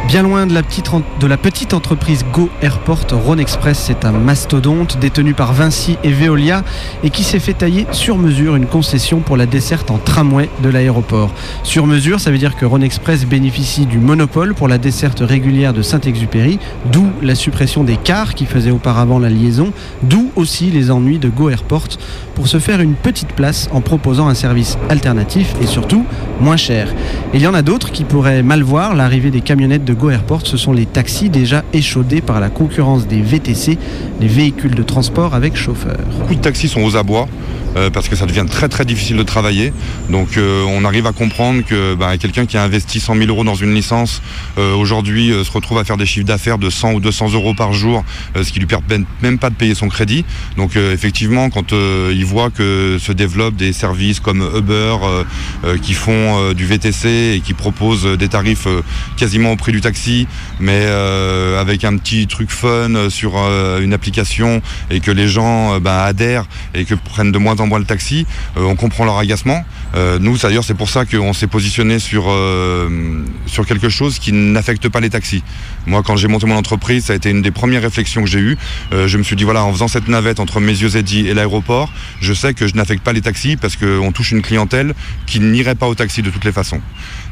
Bien loin de la, petite, entreprise Go Airport, Rhône Express, c'est un mastodonte détenu par Vinci et Veolia et qui s'est fait tailler sur mesure une concession pour la desserte en tramway de l'aéroport. Sur mesure, ça veut dire que Rhône Express bénéficie du monopole pour la desserte régulière de Saint-Exupéry, d'où la suppression des cars qui faisaient auparavant la liaison, d'où aussi les ennuis de Go Airport pour se faire une petite place en proposant un service alternatif et surtout moins cher. Et il y en a d'autres qui pourraient mal voir l'arrivée des camionnettes de Go Airport, ce sont les taxis déjà échaudés par la concurrence des VTC, les véhicules de transport avec chauffeur. Beaucoup de taxis sont aux abois. Euh, parce que ça devient très très difficile de travailler. Donc euh, on arrive à comprendre que bah, quelqu'un qui a investi 100 000 euros dans une licence euh, aujourd'hui euh, se retrouve à faire des chiffres d'affaires de 100 ou 200 euros par jour, euh, ce qui lui permet même pas de payer son crédit. Donc effectivement, quand il voit que se développent des services comme Uber qui font du VTC et qui proposent des tarifs quasiment au prix du taxi, mais avec un petit truc fun sur une application et que les gens bah, adhèrent et que prennent de moins en moins le taxi, euh, on comprend leur agacement. Euh, nous, d'ailleurs, c'est pour ça qu'on s'est positionné sur, euh, sur quelque chose qui n'affecte pas les taxis. Moi, quand j'ai monté mon entreprise, ça a été une des premières réflexions que j'ai eues. Euh, je me suis dit, voilà, en faisant cette navette entre mes yeux et l'aéroport, je sais que je n'affecte pas les taxis parce qu'on touche une clientèle qui n'irait pas au taxi de toutes les façons.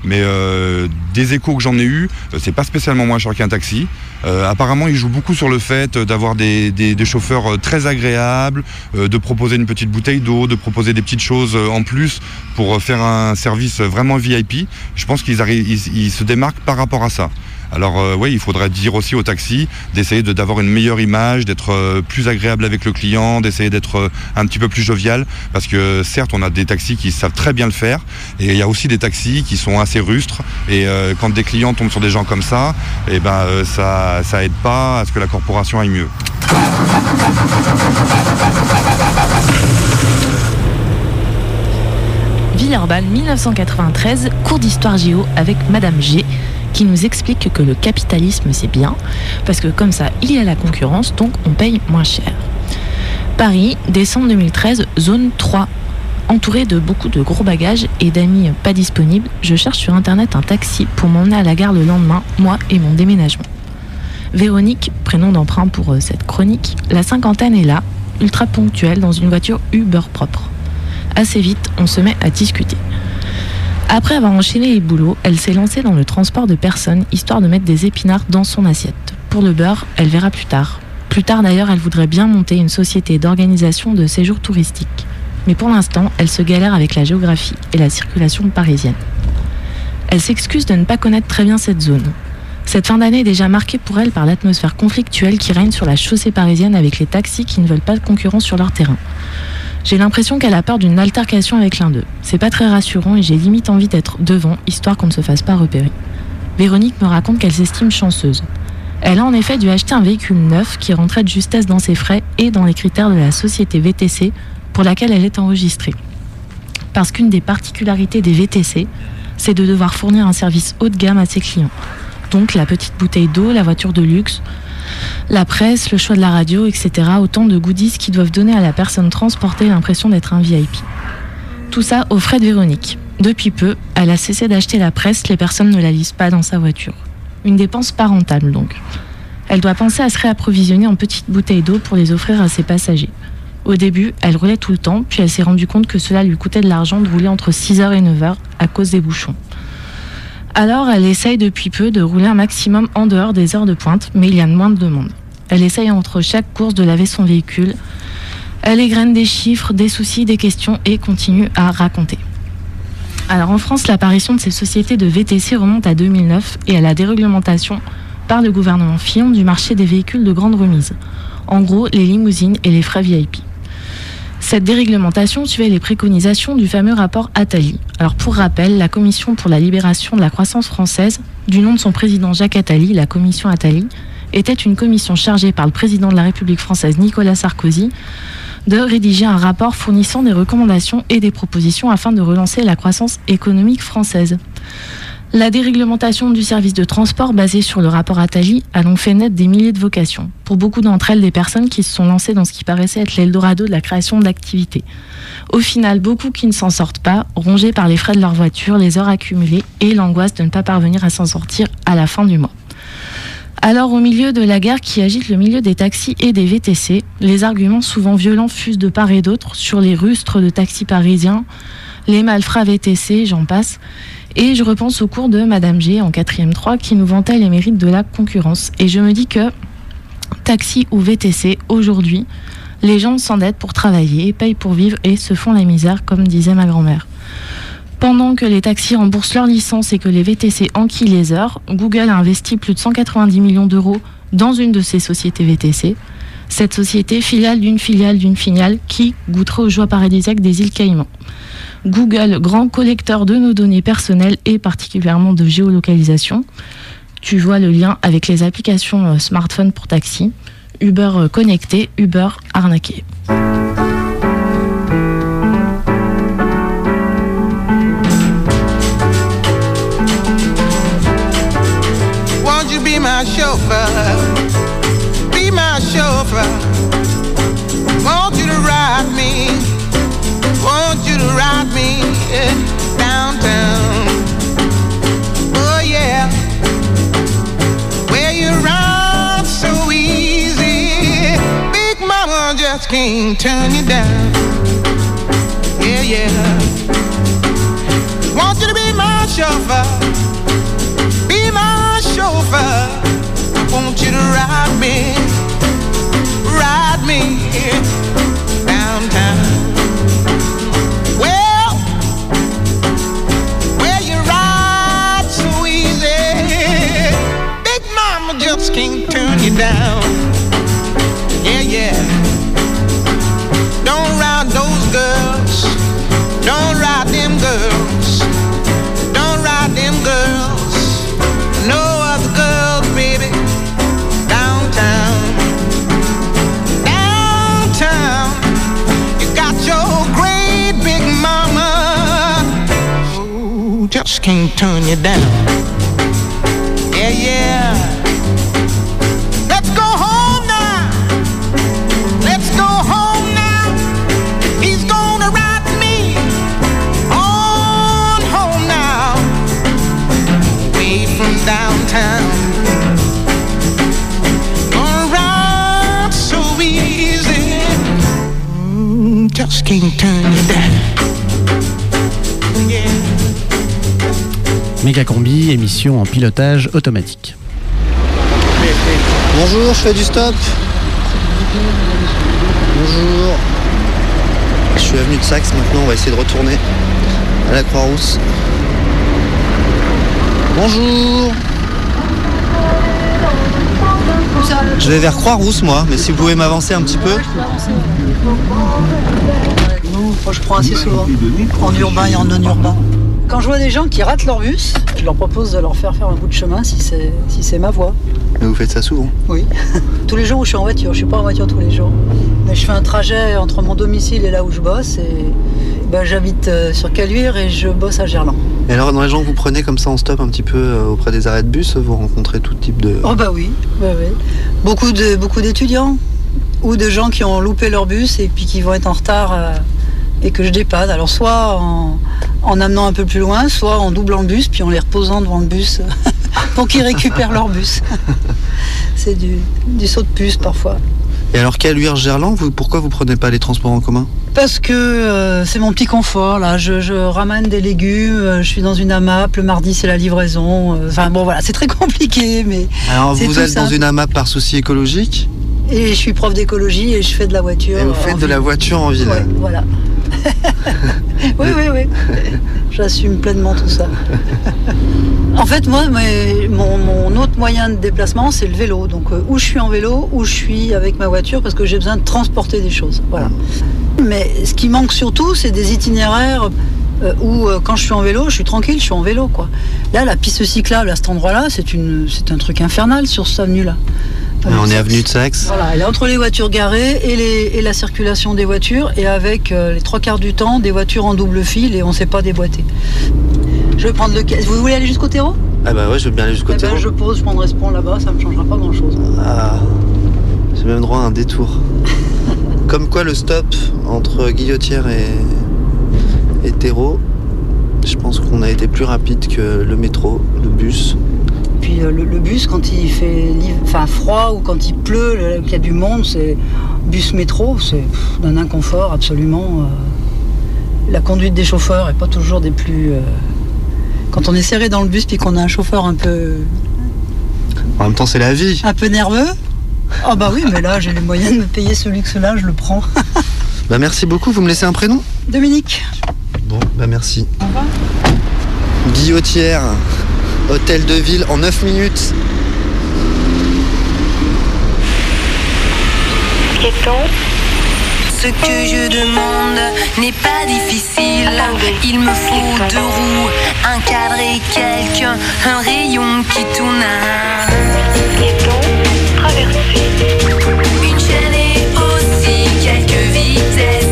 Mais euh, des échos que j'en ai eu, euh, c'est pas spécialement moins cher qu'un taxi. Euh, apparemment, ils jouent beaucoup sur le fait d'avoir des, des- des chauffeurs très agréables, de proposer une petite bouteille d'eau, de proposer des petites choses en plus pour faire un service vraiment VIP. Je pense qu'ils ils, se démarquent par rapport à ça. Alors euh, oui, il faudrait dire aussi aux taxis d'essayer de- d'avoir une meilleure image, d'être euh, plus agréable avec le client, d'essayer d'être euh, un petit peu plus jovial, parce que certes on a des taxis qui savent très bien le faire, et il y a aussi des taxis qui sont assez rustres, et quand des clients tombent sur des gens comme ça, et ben euh, ça ça aide pas à ce que la corporation aille mieux. Villeurbanne 1993, cours d'histoire géo avec Madame G qui nous explique que le capitalisme c'est bien parce que comme ça il y a la concurrence donc on paye moins cher. Paris, décembre 2013, zone 3. Entouré de beaucoup de gros bagages et d'amis pas disponibles, je cherche sur internet un taxi pour m'emmener à la gare le lendemain, moi et mon déménagement. Véronique, prénom d'emprunt pour euh, cette chronique, la cinquantaine est là, ultra ponctuelle dans une voiture Uber propre. Assez vite, on se met à discuter. Après avoir enchaîné les boulots, elle s'est lancée dans le transport de personnes, histoire de mettre des épinards dans son assiette. Pour le beurre, elle verra plus tard. Plus tard d'ailleurs, elle voudrait bien monter une société d'organisation de séjours touristiques. Mais pour l'instant, elle se galère avec la géographie et la circulation parisienne. Elle s'excuse de ne pas connaître très bien cette zone. Cette fin d'année est déjà marquée pour elle par l'atmosphère conflictuelle qui règne sur la chaussée parisienne avec les taxis qui ne veulent pas de concurrence sur leur terrain. J'ai l'impression qu'elle a peur d'une altercation avec l'un d'eux. C'est pas très rassurant et j'ai limite envie d'être devant, histoire qu'on ne se fasse pas repérer. Véronique me raconte qu'elle s'estime chanceuse. Elle a en effet dû acheter un véhicule neuf qui rentrait de justesse dans ses frais et dans les critères de la société VTC pour laquelle elle est enregistrée. Parce qu'une des particularités des VTC, c'est de devoir fournir un service haut de gamme à ses clients. Donc la petite bouteille d'eau, la voiture de luxe, la presse, le choix de la radio, etc. Autant de goodies qui doivent donner à la personne transportée l'impression d'être un VIP. Tout ça aux frais de Véronique. Depuis peu, elle a cessé d'acheter la presse, les personnes ne la lisent pas dans sa voiture. Une dépense pas rentable donc. Elle doit penser à se réapprovisionner en petites bouteilles d'eau pour les offrir à ses passagers. Au début, elle roulait tout le temps, puis elle s'est rendue compte que cela lui coûtait de l'argent de rouler entre 6h et 9h à cause des bouchons. Alors, elle essaye depuis peu de rouler un maximum en dehors des heures de pointe, mais il y a moins de demandes. Elle essaye entre chaque course de laver son véhicule, Elle égrène des chiffres, des soucis, des questions et continue à raconter. Alors en France, l'apparition de ces sociétés de VTC remonte à 2009 et à la déréglementation par le gouvernement Fillon du marché des véhicules de grande remise. En gros, les limousines et les frais VIP. Cette déréglementation suivait les préconisations du fameux rapport Attali. Alors pour rappel, la Commission pour la libération de la croissance française, du nom de son président Jacques Attali, la Commission Attali, était une commission chargée par le président de la République française Nicolas Sarkozy de rédiger un rapport fournissant des recommandations et des propositions afin de relancer la croissance économique française. La déréglementation du service de transport basée sur le rapport Attali a donc fait naître des milliers de vocations. Pour beaucoup d'entre elles, des personnes qui se sont lancées dans ce qui paraissait être l'Eldorado de la création d'activités. Au final, beaucoup qui ne s'en sortent pas, rongés par les frais de leur voiture, les heures accumulées et l'angoisse de ne pas parvenir à s'en sortir à la fin du mois. Alors, au milieu de la guerre qui agite le milieu des taxis et des VTC, les arguments souvent violents fusent de part et d'autre sur les rustres de taxis parisiens, les malfrats VTC, j'en passe. Et je repense au cours de Madame G en 4ème 3 qui nous vantait les mérites de la concurrence. Et je me dis que taxi ou VTC, aujourd'hui, les gens s'endettent pour travailler, payent pour vivre et se font la misère, comme disait ma grand-mère. Pendant que les taxis remboursent leur licence et que les VTC enquillent les heures, Google a investi plus de 190 millions d'euros dans une de ces sociétés VTC. Cette société, filiale d'une filiale d'une filiale, qui goûterait aux joies paradisiaques des îles Caïmans. Google, grand collecteur de nos données personnelles et particulièrement de géolocalisation. Tu vois le lien avec les applications euh, smartphone pour taxi. Uber euh, connecté, Uber arnaqué. Can't turn you down. Yeah yeah. Want you to be my chauffeur? Be my chauffeur. Want you to ride me, ride me downtown. Well, where you ride so easy, Big Mama just can't turn you down. Can't turn you down. Yeah, yeah. Let's go home now. Let's go home now. He's gonna ride me on home now. Away from downtown. Gonna ride so easy. Mm, Just can't turn Méga Combi, émission en pilotage automatique. Bonjour, je fais du stop. Bonjour. Je suis avenue de Saxe maintenant, on va essayer de retourner à la Croix-Rousse. Bonjour. Je vais vers Croix-Rousse moi, mais si vous pouvez m'avancer un petit peu. Moi, je prends assez souvent, en urbain et en non-urbain. Quand je vois des gens qui ratent leur bus, je leur propose de leur faire faire un bout de chemin si c'est si c'est ma voie. Mais vous faites ça souvent Oui. tous les jours où je suis en voiture, je suis pas en voiture tous les jours. Mais je fais un trajet entre mon domicile et là où je bosse et ben, j'habite euh, sur Caluire et je bosse à Gerland. Et alors dans les gens que vous prenez comme ça en stop un petit peu euh, auprès des arrêts de bus, vous rencontrez tout type de... Oh bah oui, ouais, ouais. beaucoup de beaucoup d'étudiants ou de gens qui ont loupé leur bus et puis qui vont être en retard euh, et que je dépanne. Alors soit en, en amenant un peu plus loin, soit en doublant le bus puis en les reposant devant le bus pour qu'ils récupèrent leur bus. C'est du, du saut de puce parfois. Et alors Caluire Gerland, vous, pourquoi vous prenez pas les transports en commun? Parce que euh, c'est mon petit confort là. Je, je ramène des légumes, euh, je suis dans une AMAP. Le mardi c'est la livraison. euh, Enfin bon voilà, c'est très compliqué, mais Alors vous êtes dans une AMAP par souci écologique? Et je suis prof d'écologie et je fais de la voiture. Et vous faites de ville. la voiture en ville Ouais, voilà. oui, oui, oui. J'assume pleinement tout ça. en fait, moi, mon, autre moyen de déplacement, c'est le vélo. Donc, euh, ou je suis en vélo, ou je suis avec ma voiture parce que j'ai besoin de transporter des choses. Voilà. Mais ce qui manque surtout, c'est des itinéraires euh, où, euh, quand je suis en vélo, je suis tranquille, je suis en vélo, quoi. Là, la piste cyclable à cet endroit-là, c'est un truc infernal sur cette avenue-là. On est avenue de Saxe. Voilà, elle est entre les voitures garées et, les- et la circulation des voitures, et avec euh, les trois quarts du temps des voitures en double fil et on ne sait pas déboîter. Je vais prendre le caisse. Vous voulez aller jusqu'au terreau? Ah bah ouais, je veux bien aller jusqu'au Eh ben, terreau. Je pose, je prendrai ce pont là-bas, ça me changera pas grand-chose. Ah, j'ai même droit à un détour. Comme quoi le stop entre Guillotière et, et Terreau, je pense qu'on a été plus rapide que le métro, le bus. Puis euh, le, le bus, quand il fait enfin, froid ou quand il pleut, le- qu'il y a du monde, c'est bus métro, c'est d'un inconfort absolument. euh, la conduite des chauffeurs est pas toujours des plus. euh, quand on est serré dans le bus puis qu'on a un chauffeur un peu En même temps, c'est la vie. un peu nerveux. Ah bah oui, mais là j'ai les moyens de me payer ce luxe-là, je le prends. Bah merci beaucoup, vous me laissez un prénom? Dominique. Bon, bah merci. Guillotière, hôtel de ville en 9 minutes. Ce que je demande n'est pas difficile. Il me faut deux roues, un cadre et quelqu'un, un rayon qui tourne à Une chaîne et aussi quelques vitesses.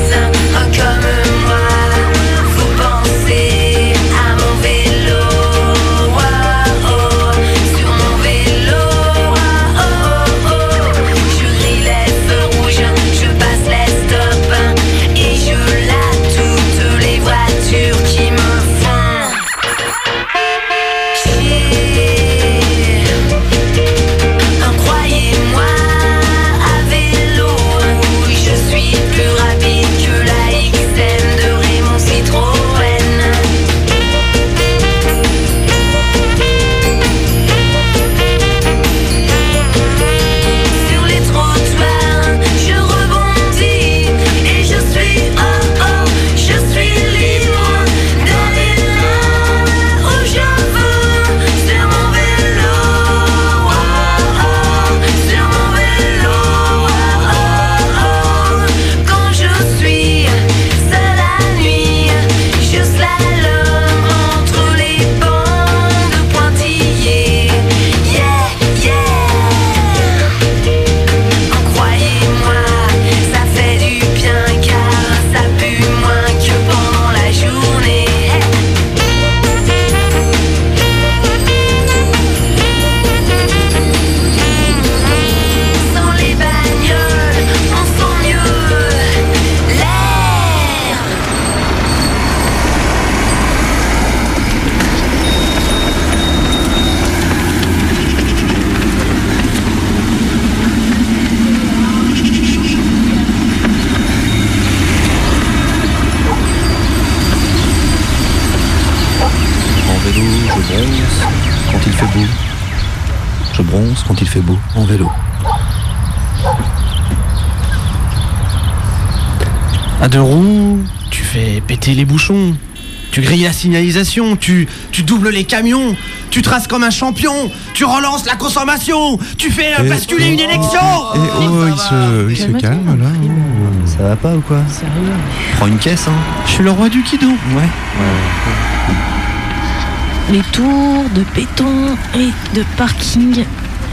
Quand il fait beau en vélo. À deux roues, tu fais péter les bouchons. Tu grilles la signalisation, tu, tu doubles les camions, tu traces comme un champion, tu relances la consommation, tu fais euh, Et- basculer une élection Et oh, il se, il se calme là. Ça va pas ou quoi Prends une caisse, hein. Je suis le roi du kido. Ouais. Les tours de béton et de parking.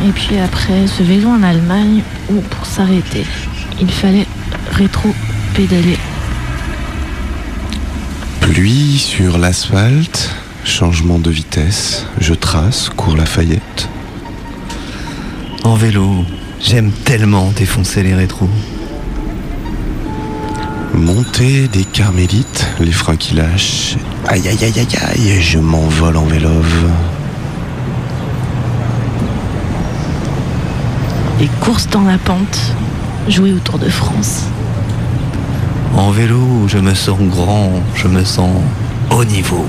Et puis après, ce vélo en Allemagne où pour s'arrêter, il fallait rétro-pédaler. Pluie sur l'asphalte, changement de vitesse, je trace, cours Lafayette. En vélo, j'aime tellement défoncer les rétros. Montée des carmélites, les freins qui lâchent. Aïe aïe aïe aïe aïe, je m'envole en vélove. Les courses dans la pente, jouer au Tour de France. En vélo, je me sens grand, je me sens haut niveau.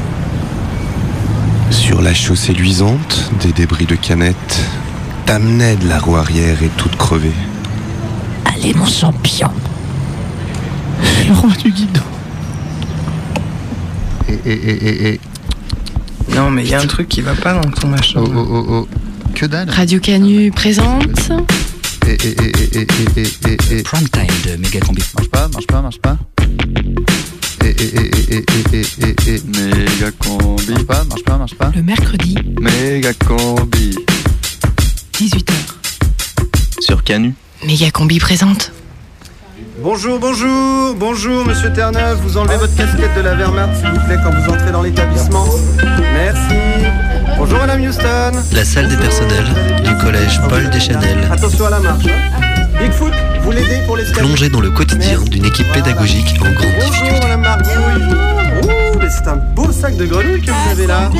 Sur la chaussée luisante, des débris de canettes. Damned, la roue arrière est toute crevée. Est mon champion. Le roi du guidon. Et, et, et, et, et. Non, mais il y a un truc qui va pas dans ton machin. Oh, oh, oh, oh. Que dalle Radio Canu présente et, Prime time de méga combi. Marche pas, marche pas, marche pas. Et, et, et, combi. Marche pas, marche pas, marche pas. Le mercredi. Méga combi. 18h. Sur Canu. Méga combi présente. Bonjour, bonjour, bonjour, monsieur Terre-Neuve. Vous enlevez votre casquette de la Wehrmacht, s'il vous plaît, quand vous entrez dans l'établissement. Merci. Bonjour Madame Houston. La salle des personnels du collège Paul Deschanel. Attention à la marche. hein. Bigfoot, vous l'aidez pour les Plongé dans le quotidien d'une équipe pédagogique en grande difficulté. Bonjour Madame Margouille. Ouh, mais c'est un beau sac de grenouilles que vous avez là.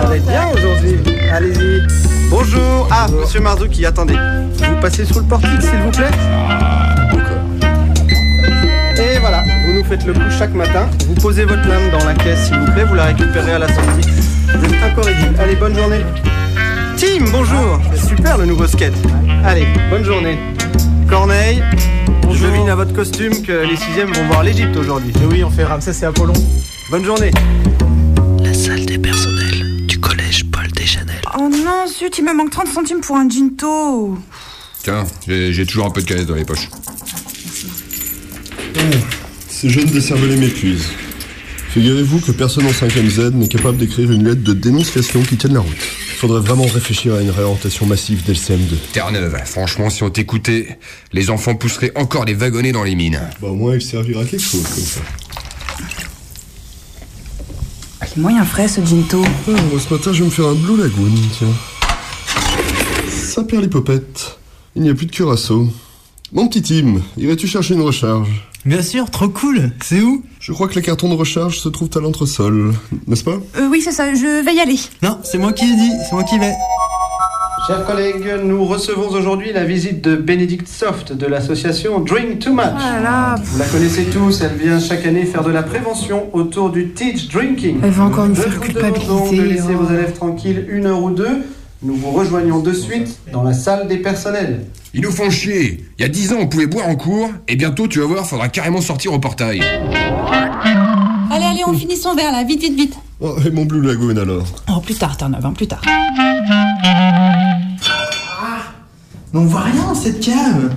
Ça va être bien aujourd'hui. Allez-y. Bonjour. Ah, Monsieur Marzouki, attendez. Vous passez sous le portique s'il vous plaît Et voilà, vous nous faites le coup chaque matin. Vous posez votre lame dans la caisse s'il vous plaît, vous la récupérez à la sortie. Vous êtes incorrigible. Allez, bonne journée. Tim, bonjour. C'est super le nouveau skate. Allez, bonne journée. Corneille, je devine à votre costume que les sixièmes vont voir l'Égypte aujourd'hui. oui, on fait Ramsès et Apollon. Bonne journée. La salle des personnels du collège Paul Deschanel. Oh non, zut, il me manque 30 centimes pour un ginto. Tiens, j'ai j'ai toujours un peu de canette dans les poches. Ces jeunes décervelés m'épuisent. Figurez-vous que personne en 5ème Z n'est capable d'écrire une lettre de dénonciation qui tienne la route. Il faudrait vraiment réfléchir à une réorientation massive dès le CM2. Terre-Neuve, franchement, si on t'écoutait, les enfants pousseraient encore des wagonnets dans les mines. Bah au moins il servira à quelque chose comme ça. Il est moyen frais ce ginto. Ah, ce matin je vais me faire un Blue Lagoon, tiens. Saint-Pierre-les-Popettes. Il n'y a plus de curaçao. Mon petit Tim, irais-tu chercher une recharge? Bien sûr, trop cool. C'est où? Je crois que les cartons de recharge se trouvent à l'entresol, n'est-ce pas? Euh, oui, c'est ça, je vais y aller. Non, c'est moi qui ai dit, c'est moi qui vais. Chers collègues, nous recevons aujourd'hui la visite de Bénédicte Soft de l'association Drink Too Much. Vous la connaissez tous, elle vient chaque année faire de la prévention autour du teach drinking. Elle va encore nous faire vous donc de culpabiliser, laisser oh. vos élèves tranquilles une heure ou deux. Nous vous rejoignons de suite dans la salle des personnels. Ils nous font chier. Il y a 10 ans, on pouvait boire en cours, et bientôt, tu vas voir, faudra carrément sortir au portail. Allez, allez, on finit son verre là, vite, vite, vite. Oh, et mon Blue Lagoon alors Oh, plus tard, Terre-Neuve, hein, plus tard. Mais on voit rien dans cette cave.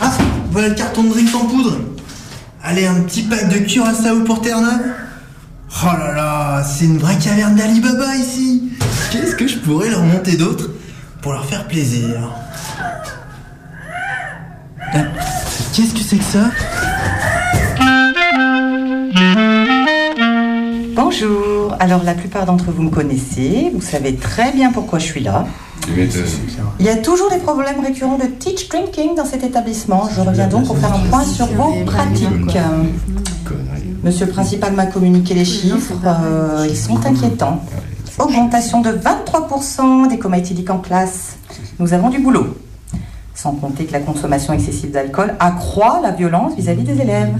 Ah, voilà le carton de drink en poudre. Allez, un petit pack de curaçao pour Terre-Neuve. Oh là là, c'est une vraie caverne d'Alibaba ici. Qu'est-ce que je pourrais leur monter d'autre pour leur faire plaisir Ah, Qu'est-ce que c'est que ça Bonjour. Alors la plupart d'entre vous me connaissez, vous savez très bien pourquoi je suis là. Il y a toujours des problèmes récurrents de teach drinking dans cet établissement. Je reviens donc pour faire un point sur vos pratiques. Monsieur le principal m'a communiqué les chiffres, euh, ils sont inquiétants. Augmentation de 23% des comas éthyliques en classe. Nous avons du boulot. Sans compter que la consommation excessive d'alcool accroît la violence vis-à-vis des élèves.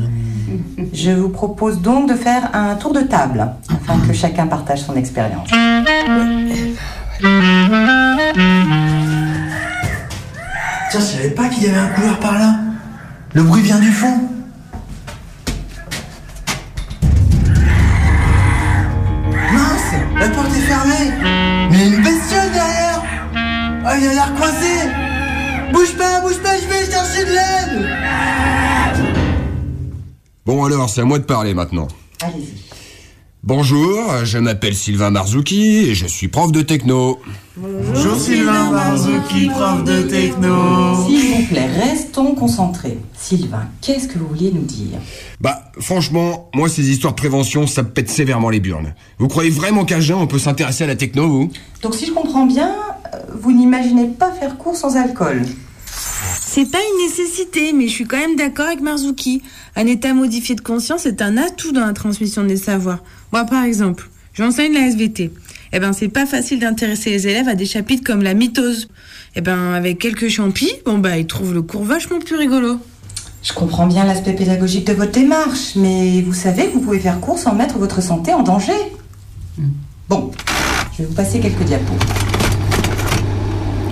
Je vous propose donc de faire un tour de table, afin que chacun partage son expérience. Tiens, je savais pas qu'il y avait un couloir par là. Le bruit vient du fond. Y a une bestiole derrière. Ah, il a l'air coincé. Bouge pas, bouge pas, je vais chercher de l'aide. Bon alors, c'est à moi de parler maintenant. Allez-y. Bonjour, je m'appelle Sylvain Marzouki et je suis prof de techno. Bonjour Sylvain Marzouki, prof de techno. S'il vous plaît, restons concentrés. Sylvain, qu'est-ce que vous vouliez nous dire? Bah, franchement, moi, ces histoires de prévention, ça me pète sévèrement les burnes. Vous croyez vraiment qu'à jeun, on peut s'intéresser à la techno, vous? Donc si je comprends bien, euh, vous n'imaginez pas faire cours sans alcool. C'est pas une nécessité, mais je suis quand même d'accord avec Marzuki. Un état modifié de conscience est un atout dans la transmission des savoirs. Moi, par exemple, j'enseigne la SVT. Eh ben, c'est pas facile d'intéresser les élèves à des chapitres comme la mitose. Eh ben, avec quelques champis, bon bah, ils trouvent le cours vachement plus rigolo. Je comprends bien l'aspect pédagogique de votre démarche, mais vous savez que vous pouvez faire cours sans mettre votre santé en danger. Bon, je vais vous passer quelques diapos.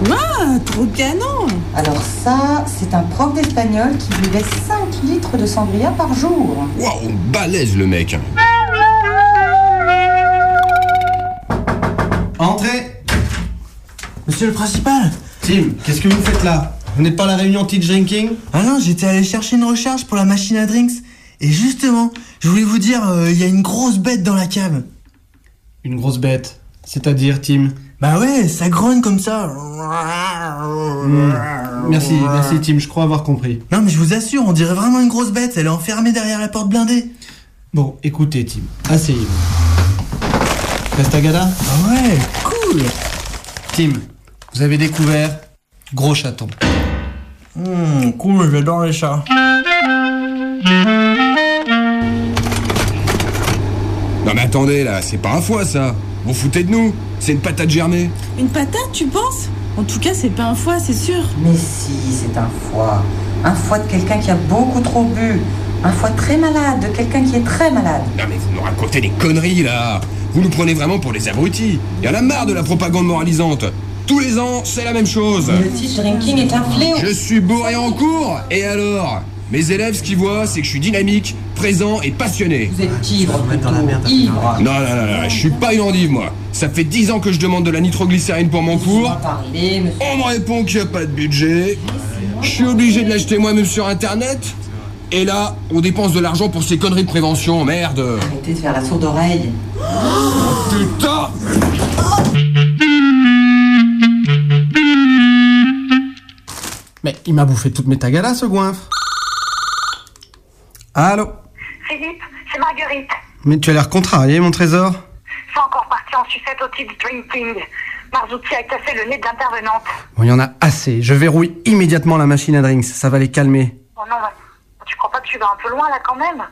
Waouh, trop canon Alors ça, c'est un prof d'espagnol qui buvait 5 litres de sangria par jour. Waouh, balèze le mec. Entrez Monsieur le principal Tim, qu'est-ce que vous faites là? Vous n'êtes pas à la réunion Teach Drinking? Ah non, j'étais allé chercher une recharge pour la machine à drinks. Et justement, je voulais vous dire, euh, il y a une grosse bête dans la cave. Une grosse bête. C'est-à-dire, Tim? Bah ouais, ça grogne comme ça. Hmm. Merci, merci Tim, je crois avoir compris. Non mais je vous assure, on dirait vraiment une grosse bête, elle est enfermée derrière la porte blindée. Bon, écoutez Tim, asseyez-vous. Restagada Ah ouais, cool Tim, vous avez découvert Gros Chaton. Hum, cool, j'adore les chats. Non mais attendez là, c'est pas un foie ça. Vous foutez de nous. C'est une patate germée. Une patate, tu penses? En tout cas, c'est pas un foie, c'est sûr. Mais si, c'est un foie. Un foie de quelqu'un qui a beaucoup trop bu. Un foie très malade, de quelqu'un qui est très malade. Non mais vous nous racontez des conneries là. Vous nous prenez vraiment pour des abrutis. Y en a marre de la propagande moralisante. Tous les ans, c'est la même chose. Le teach drinking est un fléau. Je suis bourré en cours, et alors? Mes élèves, ce qu'ils voient, c'est que je suis dynamique, présent et passionné. Vous êtes ivre, plutôt. Ivre. Non, non, non, non, je suis pas une endive, moi. Ça fait 10 ans que je demande de la nitroglycérine pour mon cours. On me répond qu'il n'y a pas de budget. Je suis obligé de l'acheter moi-même sur Internet. Et là, on dépense de l'argent pour ces conneries de prévention, merde. Arrêtez de faire la sourde oreille. Putain Mais il m'a bouffé toutes mes tagalas, ce goinfre. Allô Philippe, c'est Marguerite. Mais tu as l'air contrarié, mon trésor. C'est encore parti en sucette au type drinking. Marzuki a cassé le nez de l'intervenante. Bon, il y en a assez. Je verrouille immédiatement la machine à drinks. Ça va les calmer. Oh non, mais tu crois pas que tu vas un peu loin là quand même?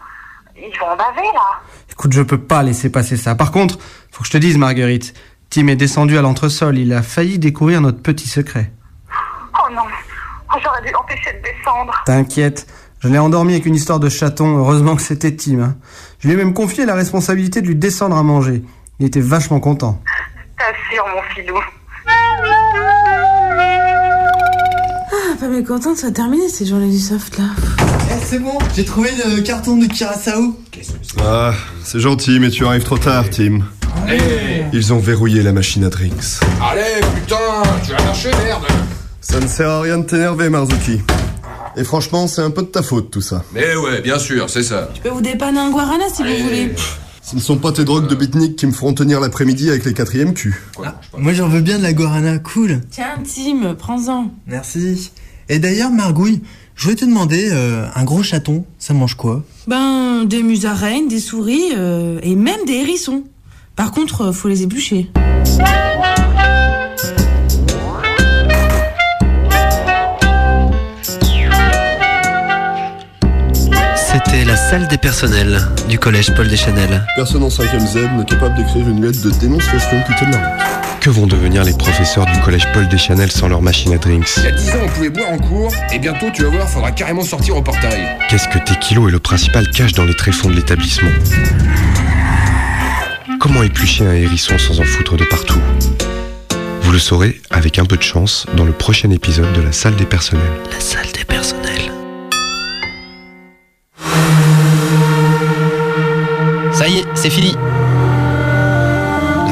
Ils vont en baver là. Écoute, je peux pas laisser passer ça. Par contre, faut que je te dise, Marguerite. Tim est descendu à l'entresol. Il a failli découvrir notre petit secret. Oh non, oh, j'aurais dû l'empêcher de descendre. T'inquiète. Je l'ai endormi avec une histoire de chaton. Heureusement que c'était Tim. hein. Je lui ai même confié la responsabilité de lui descendre à manger. Il était vachement content. T'assures, mon filou. Ah, pas mécontent de ça terminer ces journées du soft là. C'est bon, j'ai trouvé le carton de Curaçao. Ah, c'est gentil, mais tu arrives trop tard, Tim. Allez Ils ont verrouillé la machine à drinks. Allez, putain Tu vas marcher, merde Ça ne sert à rien de t'énerver, Marzuki. Et franchement, c'est un peu de ta faute, tout ça. Mais ouais, bien sûr, c'est ça. Je peux vous dépanner un guarana si vous voulez. Ce ne sont pas tes drogues de beatnik qui me feront tenir l'après-midi avec les quatrièmes culs. Moi j'en veux bien de la guarana, cool. Tiens, Tim, prends-en. Merci. Et d'ailleurs, Margouille, je voulais te demander, euh, un gros chaton, ça mange quoi? Ben, des musaraignes, des souris euh, et même des hérissons. Par contre, euh, faut les éplucher. C'était la salle des personnels du collège Paul Deschanel. Personne en 5ème Z n'est capable d'écrire une lettre de dénonciation qui tienne la route. Que vont devenir les professeurs du collège Paul Deschanel sans leur machine à drinks? Il y a 10 ans, on pouvait boire en cours, et bientôt, tu vas voir, faudra carrément sortir au portail. Qu'est-ce que Tequilo et le principal cachent dans les tréfonds de l'établissement? Comment éplucher un hérisson sans en foutre de partout? Vous le saurez, avec un peu de chance, dans le prochain épisode de la salle des personnels. La salle des personnels. Ça y est, c'est fini.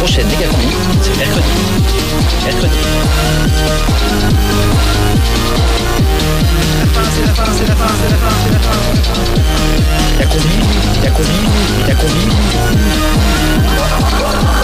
prochaine méga comique, c'est mercredi. Mercredi. La